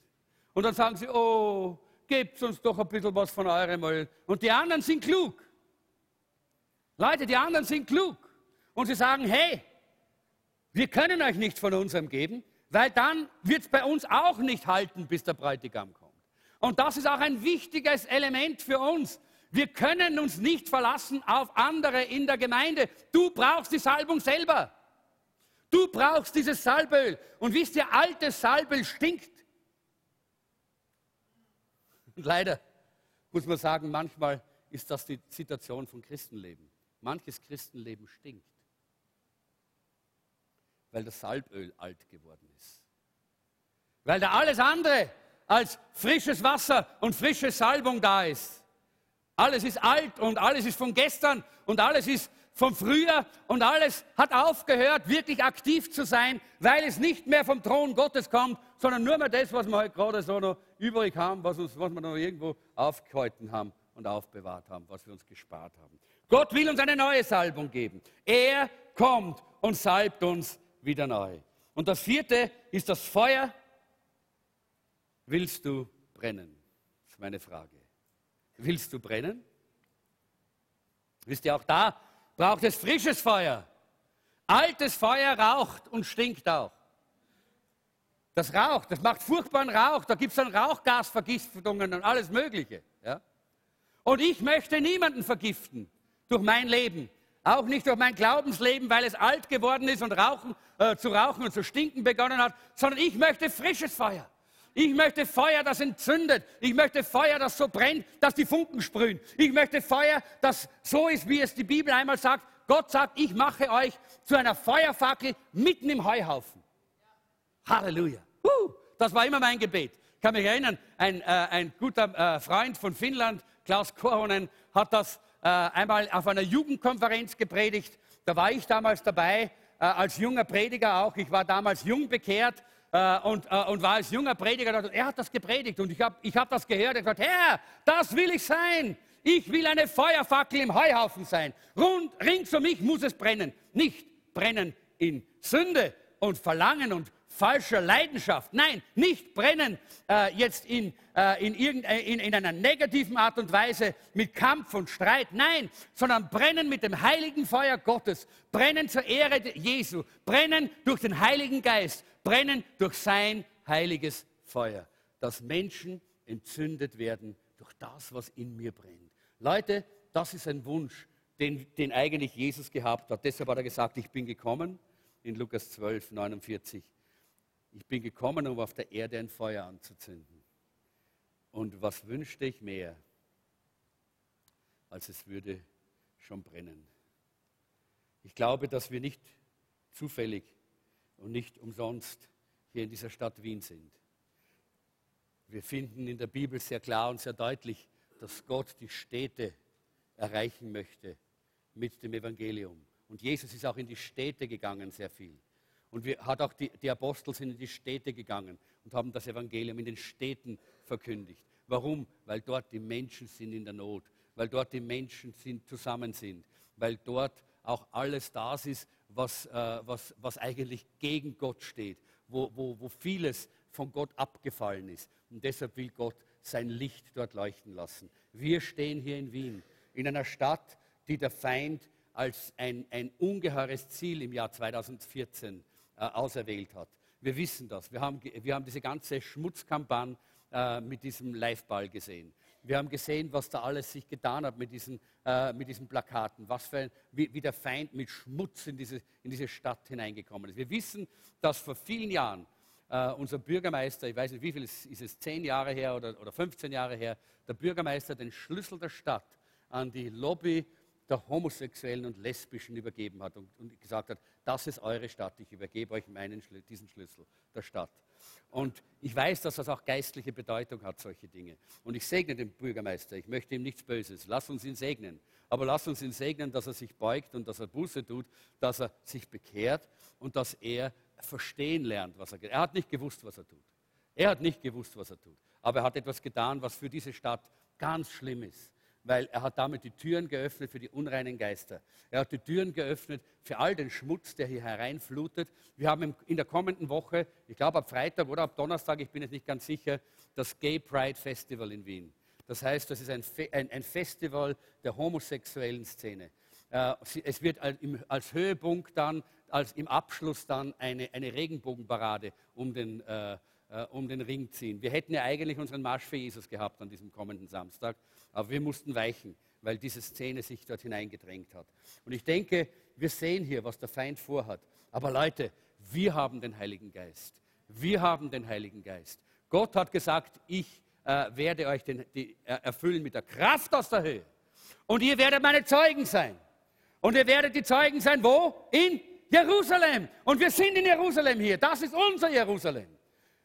Und dann sagen sie, oh, gebt uns doch ein bisschen was von eurem Öl. Und die anderen sind klug. Leute, die anderen sind klug. Und sie sagen, hey, wir können euch nichts von unserem geben, weil dann wird es bei uns auch nicht halten, bis der Bräutigam kommt. Und das ist auch ein wichtiges Element für uns. Wir können uns nicht verlassen auf andere in der Gemeinde. Du brauchst die Salbung selber. Du brauchst dieses Salböl. Und wisst ihr, altes Salböl stinkt. Und leider muss man sagen, manchmal ist das die Situation von Christenleben. Manches Christenleben stinkt, weil das Salböl alt geworden ist. Weil da alles andere als frisches Wasser und frische Salbung da ist. Alles ist alt und alles ist von gestern und alles ist von früher und alles hat aufgehört, wirklich aktiv zu sein, weil es nicht mehr vom Thron Gottes kommt, sondern nur mehr das, was wir heute gerade so noch übrig haben, was, uns, was wir noch irgendwo aufgehalten haben und aufbewahrt haben, was wir uns gespart haben. Gott will uns eine neue Salbung geben. Er kommt und salbt uns wieder neu. Und das vierte ist das Feuer. Willst du brennen? Das ist meine Frage. Willst du brennen? Wisst ihr, auch da braucht es frisches Feuer. Altes Feuer raucht und stinkt auch. Das raucht, das macht furchtbaren Rauch. Da gibt es dann Rauchgasvergiftungen und alles Mögliche. Ja? Und ich möchte niemanden vergiften durch mein Leben. Auch nicht durch mein Glaubensleben, weil es alt geworden ist und rauchen, äh, zu rauchen und zu stinken begonnen hat, sondern ich möchte frisches Feuer. Ich möchte Feuer, das entzündet. Ich möchte Feuer, das so brennt, dass die Funken sprühen. Ich möchte Feuer, das so ist, wie es die Bibel einmal sagt. Gott sagt, ich mache euch zu einer Feuerfackel mitten im Heuhaufen. Halleluja. Uh, das war immer mein Gebet. Ich kann mich erinnern, ein, äh, ein guter äh, Freund von Finnland, Klaus Korhonen, hat das äh, einmal auf einer Jugendkonferenz gepredigt. Da war ich damals dabei, äh, als junger Prediger auch. Ich war damals jung bekehrt äh, und, äh, und war als junger Prediger. Er hat das gepredigt und ich habe ich hab das gehört. Er hat gesagt, Herr, das will ich sein. Ich will eine Feuerfackel im Heuhaufen sein. Rund, rings um mich muss es brennen. Nicht brennen in Sünde und Verlangen und falscher Leidenschaft. Nein, nicht brennen äh, jetzt in, äh, in, in, in einer negativen Art und Weise mit Kampf und Streit. Nein, sondern brennen mit dem heiligen Feuer Gottes. Brennen zur Ehre Jesu. Brennen durch den Heiligen Geist. Brennen durch sein heiliges Feuer. Dass Menschen entzündet werden durch das, was in mir brennt. Leute, das ist ein Wunsch, den, den eigentlich Jesus gehabt hat. Deshalb hat er gesagt, ich bin gekommen in Lukas 12, 49 ich bin gekommen, um auf der Erde ein Feuer anzuzünden. Und was wünschte ich mehr, als es würde schon brennen? Ich glaube, dass wir nicht zufällig und nicht umsonst hier in dieser Stadt Wien sind. Wir finden in der Bibel sehr klar und sehr deutlich, dass Gott die Städte erreichen möchte mit dem Evangelium. Und Jesus ist auch in die Städte gegangen sehr viel. Und wir, hat auch die, die Apostel sind in die Städte gegangen und haben das Evangelium in den Städten verkündigt. Warum? Weil dort die Menschen sind in der Not, weil dort die Menschen sind, zusammen sind, weil dort auch alles das ist, was, äh, was, was eigentlich gegen Gott steht, wo, wo, wo vieles von Gott abgefallen ist. Und deshalb will Gott sein Licht dort leuchten lassen. Wir stehen hier in Wien, in einer Stadt, die der Feind als ein, ein ungeheures Ziel im Jahr 2014 äh, auserwählt hat. Wir wissen das. Wir haben, wir haben diese ganze Schmutzkampagne äh, mit diesem Liveball gesehen. Wir haben gesehen, was da alles sich getan hat mit diesen, äh, mit diesen Plakaten, was für ein, wie, wie, der Feind mit Schmutz in diese, in diese Stadt hineingekommen ist. Wir wissen, dass vor vielen Jahren äh, unser Bürgermeister, ich weiß nicht wie viel, ist, ist es zehn Jahre her oder, oder 15 Jahre her, der Bürgermeister den Schlüssel der Stadt an die Lobby der Homosexuellen und Lesbischen übergeben hat und, und, gesagt hat, das ist eure Stadt, ich übergebe euch meinen, diesen Schlüssel der Stadt. Und ich weiß, dass das auch geistliche Bedeutung hat, solche Dinge. Und ich segne den Bürgermeister, ich möchte ihm nichts Böses, lass uns ihn segnen. Aber lass uns ihn segnen, dass er sich beugt und dass er Buße tut, dass er sich bekehrt und dass er verstehen lernt, was er tut. Er hat nicht gewusst, was er tut. Er hat nicht gewusst, was er tut. Aber er hat etwas getan, was für diese Stadt ganz schlimm ist weil er hat damit die Türen geöffnet für die unreinen Geister. Er hat die Türen geöffnet für all den Schmutz, der hier hereinflutet. Wir haben in der kommenden Woche, ich glaube ab Freitag oder ab Donnerstag, ich bin jetzt nicht ganz sicher, das Gay Pride Festival in Wien. Das heißt, das ist ein, ein, ein Festival der homosexuellen Szene. Äh, es wird als Höhepunkt dann, als im Abschluss dann eine, eine Regenbogenparade um den, äh, äh, um den Ring ziehen. Wir hätten ja eigentlich unseren Marsch für Jesus gehabt an diesem kommenden Samstag. Aber wir mussten weichen, weil diese Szene sich dort hineingedrängt hat. Und ich denke, wir sehen hier, was der Feind vorhat. Aber Leute, wir haben den Heiligen Geist. Wir haben den Heiligen Geist. Gott hat gesagt, ich äh, werde euch den, die, äh, erfüllen mit der Kraft aus der Höhe. Und ihr werdet meine Zeugen sein. Und ihr werdet die Zeugen sein, wo? In Jerusalem. Und wir sind in Jerusalem hier. Das ist unser Jerusalem.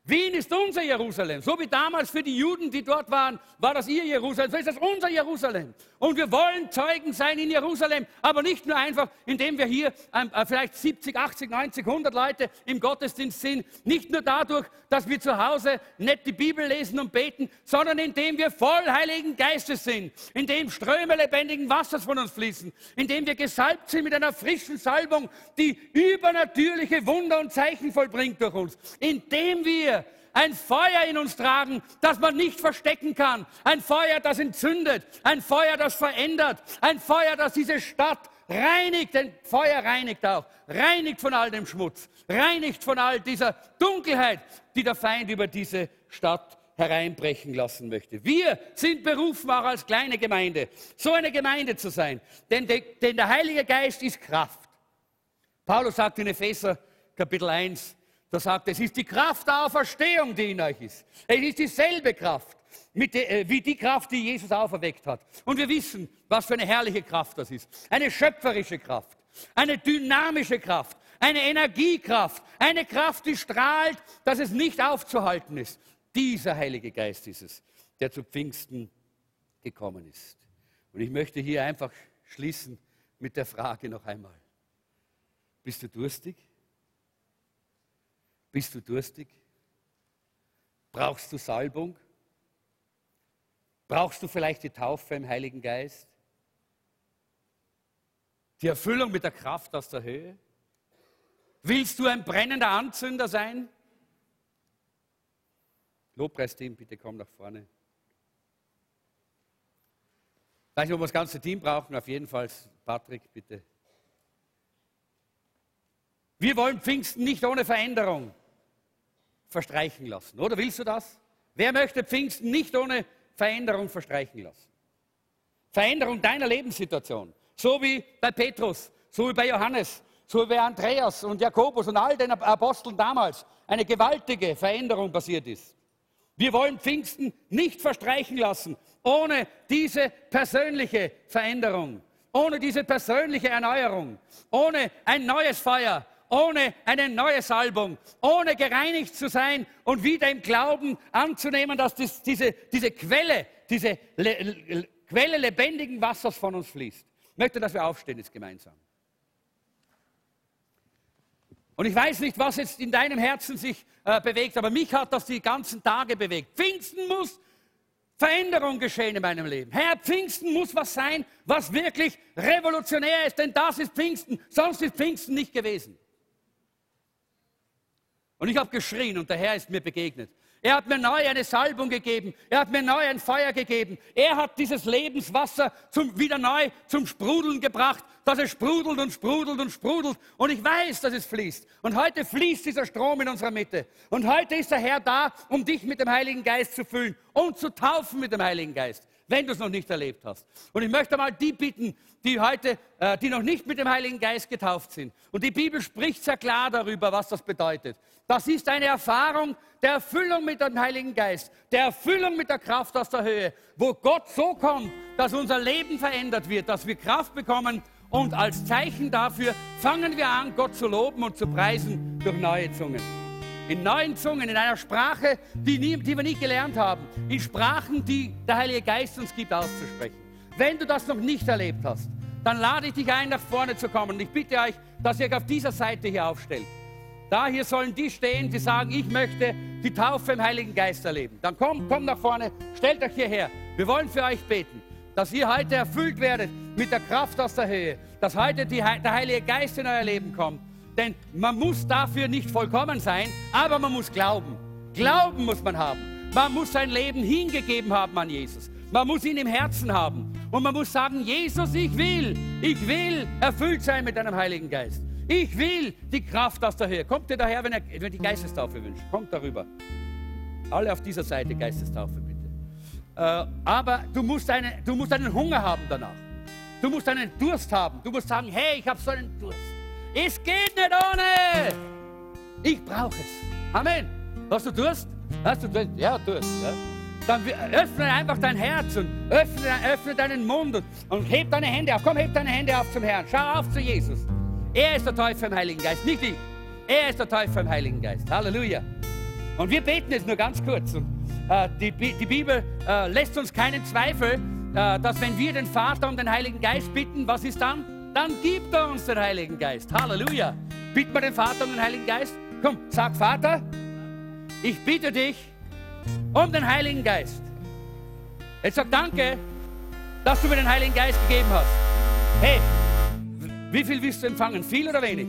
Wien ist unser Jerusalem. So wie damals für die Juden, die dort waren, war das ihr Jerusalem. So ist das unser Jerusalem. Und wir wollen Zeugen sein in Jerusalem, aber nicht nur einfach, indem wir hier ähm, äh, vielleicht 70, 80, 90, 100 Leute im Gottesdienst sind. Nicht nur dadurch, dass wir zu Hause nicht die Bibel lesen und beten, sondern indem wir voll Heiligen Geistes sind, indem Ströme lebendigen Wassers von uns fließen, indem wir gesalbt sind mit einer frischen Salbung, die übernatürliche Wunder und Zeichen vollbringt durch uns, indem wir ein Feuer in uns tragen, das man nicht verstecken kann. Ein Feuer, das entzündet. Ein Feuer, das verändert. Ein Feuer, das diese Stadt reinigt. Denn Feuer reinigt auch. Reinigt von all dem Schmutz. Reinigt von all dieser Dunkelheit, die der Feind über diese Stadt hereinbrechen lassen möchte. Wir sind berufen, auch als kleine Gemeinde, so eine Gemeinde zu sein. Denn, de, denn der Heilige Geist ist Kraft. Paulus sagt in Epheser Kapitel 1, da sagt, es ist die Kraft der Auferstehung, die in euch ist. Es ist dieselbe Kraft die, äh, wie die Kraft, die Jesus auferweckt hat. Und wir wissen, was für eine herrliche Kraft das ist. Eine schöpferische Kraft, eine dynamische Kraft, eine Energiekraft, eine Kraft, die strahlt, dass es nicht aufzuhalten ist. Dieser Heilige Geist ist es, der zu Pfingsten gekommen ist. Und ich möchte hier einfach schließen mit der Frage noch einmal. Bist du durstig? Bist du durstig? Brauchst du Salbung? Brauchst du vielleicht die Taufe im Heiligen Geist? Die Erfüllung mit der Kraft aus der Höhe? Willst du ein brennender Anzünder sein? Lobpreisteam, bitte komm nach vorne. Weiß nicht, ob wir das ganze Team brauchen, auf jeden Fall. Patrick, bitte. Wir wollen Pfingsten nicht ohne Veränderung verstreichen lassen. Oder willst du das? Wer möchte Pfingsten nicht ohne Veränderung verstreichen lassen? Veränderung deiner Lebenssituation. So wie bei Petrus, so wie bei Johannes, so wie bei Andreas und Jakobus und all den Aposteln damals eine gewaltige Veränderung passiert ist. Wir wollen Pfingsten nicht verstreichen lassen, ohne diese persönliche Veränderung, ohne diese persönliche Erneuerung, ohne ein neues Feuer, ohne eine neue Salbung, ohne gereinigt zu sein und wieder im Glauben anzunehmen, dass das, diese, diese Quelle, diese Le Quelle lebendigen Wassers von uns fließt. Ich möchte, dass wir aufstehen jetzt gemeinsam. Und ich weiß nicht, was jetzt in deinem Herzen sich äh, bewegt, aber mich hat das die ganzen Tage bewegt. Pfingsten muss Veränderung geschehen in meinem Leben. Herr, Pfingsten muss was sein, was wirklich revolutionär ist, denn das ist Pfingsten, sonst ist Pfingsten nicht gewesen. Und ich habe geschrien und der Herr ist mir begegnet. Er hat mir neu eine Salbung gegeben. Er hat mir neu ein Feuer gegeben. Er hat dieses Lebenswasser zum, wieder neu zum Sprudeln gebracht, dass es sprudelt und sprudelt und sprudelt. Und ich weiß, dass es fließt. Und heute fließt dieser Strom in unserer Mitte. Und heute ist der Herr da, um dich mit dem Heiligen Geist zu füllen und zu taufen mit dem Heiligen Geist wenn du es noch nicht erlebt hast. Und ich möchte mal die bitten, die heute, äh, die noch nicht mit dem Heiligen Geist getauft sind. Und die Bibel spricht sehr klar darüber, was das bedeutet. Das ist eine Erfahrung der Erfüllung mit dem Heiligen Geist, der Erfüllung mit der Kraft aus der Höhe, wo Gott so kommt, dass unser Leben verändert wird, dass wir Kraft bekommen und als Zeichen dafür fangen wir an, Gott zu loben und zu preisen durch neue Zungen in neuen Zungen, in einer Sprache, die, nie, die wir nie gelernt haben, in Sprachen, die der Heilige Geist uns gibt, auszusprechen. Wenn du das noch nicht erlebt hast, dann lade ich dich ein, nach vorne zu kommen. Und ich bitte euch, dass ihr euch auf dieser Seite hier aufstellt. Da hier sollen die stehen, die sagen, ich möchte die Taufe im Heiligen Geist erleben. Dann kommt, kommt nach vorne, stellt euch hierher. Wir wollen für euch beten, dass ihr heute erfüllt werdet mit der Kraft aus der Höhe, dass heute die, der Heilige Geist in euer Leben kommt denn man muss dafür nicht vollkommen sein, aber man muss glauben. Glauben muss man haben. Man muss sein Leben hingegeben haben an Jesus. Man muss ihn im Herzen haben. Und man muss sagen, Jesus, ich will, ich will erfüllt sein mit deinem Heiligen Geist. Ich will die Kraft aus der Höhe. Kommt ihr daher, wenn ihr, wenn die Geistestaufe wünscht? Kommt darüber. Alle auf dieser Seite Geistestaufe, bitte. Äh, aber du musst, eine, du musst einen Hunger haben danach. Du musst einen Durst haben. Du musst sagen, hey, ich habe so einen Durst. Es geht nicht ohne. Ich brauche es. Amen. Hast du Durst? Hast du Durst? Ja, Durst. Ja. Dann öffne einfach dein Herz und öffne, öffne deinen Mund und, und heb deine Hände auf. Komm, heb deine Hände auf zum Herrn. Schau auf zu Jesus. Er ist der Teufel im Heiligen Geist, nicht ich. Er ist der Teufel im Heiligen Geist. Halleluja. Und wir beten jetzt nur ganz kurz. Und, äh, die, die, Bibel äh, lässt uns keinen Zweifel, äh, dass wenn wir den Vater um den Heiligen Geist bitten, was ist dann? Dann gibt er uns den Heiligen Geist. Halleluja. Bitten wir den Vater um den Heiligen Geist. Komm, sag Vater, ich bitte dich um den Heiligen Geist. Jetzt sag danke, dass du mir den Heiligen Geist gegeben hast. Hey, wie viel willst du empfangen? Viel oder wenig?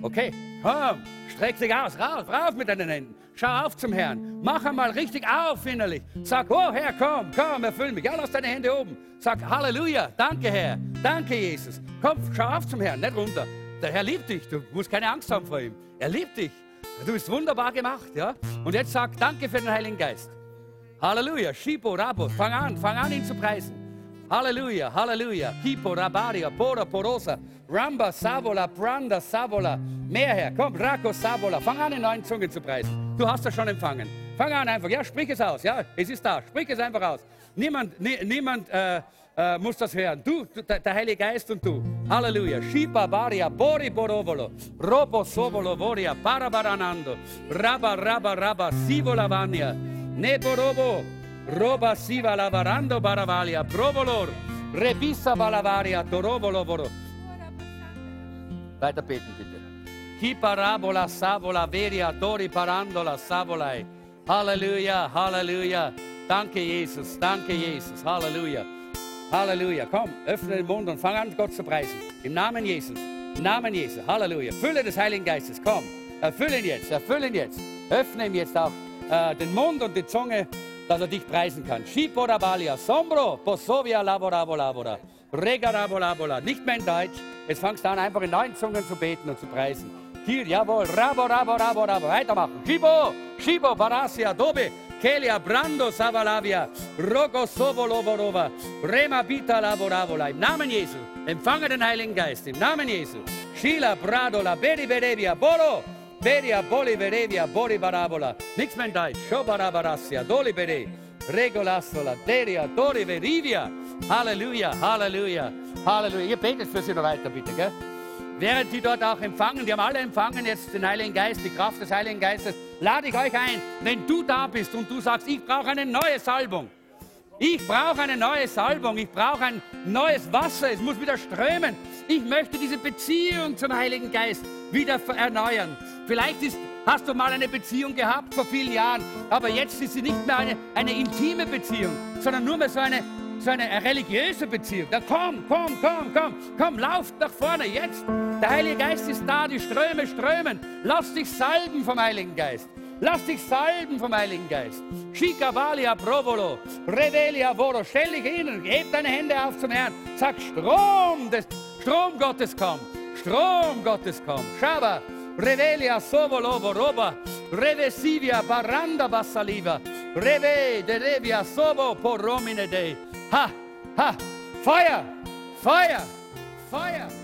Okay, komm, streck dich aus, rauf, rauf mit deinen Händen. Schau auf zum Herrn. Mach einmal richtig auf innerlich. Sag, oh Herr, komm, komm, erfüll mich. Ja, lass deine Hände oben. Sag, Halleluja, danke Herr, danke Jesus. Komm, schau auf zum Herrn, nicht runter. Der Herr liebt dich, du musst keine Angst haben vor ihm. Er liebt dich. Du bist wunderbar gemacht, ja? Und jetzt sag, danke für den Heiligen Geist. Halleluja, Shipo, Rabo, fang an, fang an, ihn zu preisen. Halleluja, Halleluja. Hipo, Rabaria, Pora, Porosa, Ramba, Savola, Pranda, Savola. Mehr her, komm, Rako, Savola. Fang an, in neuen Zungen zu preisen. Du hast das schon empfangen. Fang an einfach, ja, sprich es aus, ja, es ist da, sprich es einfach aus. Niemand, nie, niemand äh, äh, muss das hören. Du, du, der Heilige Geist und du. Halleluja. Shipa, Baria, Bori, Borovolo, Robo, Sovolo, Voria, Parabaranando, Rabba, Rabba, Rabba, Sivola, Vania, Neborobo, Roba siva lavarando baravalia, provolor, rebissa balavaria, torovolo voro. Weiter beten bitte. Ki parabola savola veria tori parandola savolai. Halleluja, Halleluja. Danke Jesus, danke Jesus, Halleluja. Halleluja. Komm, öffne den Mund und fang an, Gott zu preisen. Im Namen Jesus. Im Namen Jesus. Halleluja. Fülle des Heiligen Geistes. Komm, erfülle ihn jetzt, erfülle ihn jetzt. Öffne ihm jetzt auch äh, den Mund und die Zunge dass er dich preisen kann. Shipora balia, sombro, posovia laborabo labora, regarabo labola. Nicht mehr in Deutsch. Jetzt fangst du an, einfach in neuen Zungen zu beten und zu preisen. Hier, jawohl, rabo, rabo, rabo, rabo. Weitermachen. Shibo, Shibo, Barasia, Dobe, Kelia, Brando, Savalavia, Rogo, Sovolovorova, Rema, Bita, Laboravola. Im Namen Jesu. Empfange den Heiligen Geist. Im Namen Jesu. Shila, Bradola, Beri, Berevia, Boro, Beria, Boli, Verevia, Bori, Barabola. Nichts mehr in Deutsch. Shobarabarassia, Doli, Bere. Regolassola, Deria, Dori, Verivia. Halleluja, Halleluja, Halleluja. Ihr betet für sie noch weiter, bitte, gell? Während die dort auch empfangen, die haben alle empfangen jetzt den Heiligen Geist, die Kraft des Heiligen Geistes, lade ich euch ein, wenn du da bist und du sagst, ich brauche eine neue Salbung. Ich brauche eine neue Salbung, ich brauche ein neues Wasser, es muss wieder strömen. Ich möchte diese Beziehung zum Heiligen Geist wieder erneuern. Vielleicht ist, hast du mal eine Beziehung gehabt vor vielen Jahren, aber jetzt ist sie nicht mehr eine, eine intime Beziehung, sondern nur mehr so eine, so eine religiöse Beziehung. Dann komm, komm, komm, komm, komm, lauf nach vorne jetzt. Der Heilige Geist ist da, die Ströme strömen. Lass dich salben vom Heiligen Geist. Lass dich salben vom Heiligen Geist. Shikavalia provolo, revelia voro. Stell dich hin, heb deine Hände auf zum Herrn. Sag Strom des Strom Gottes komm. Strom Gottes komm. Shaba. Revelia sovolovo roba, revesivia baranda bassaliva, reve de revia sovo por romine dei. Ha, ha, fire, fire, fire.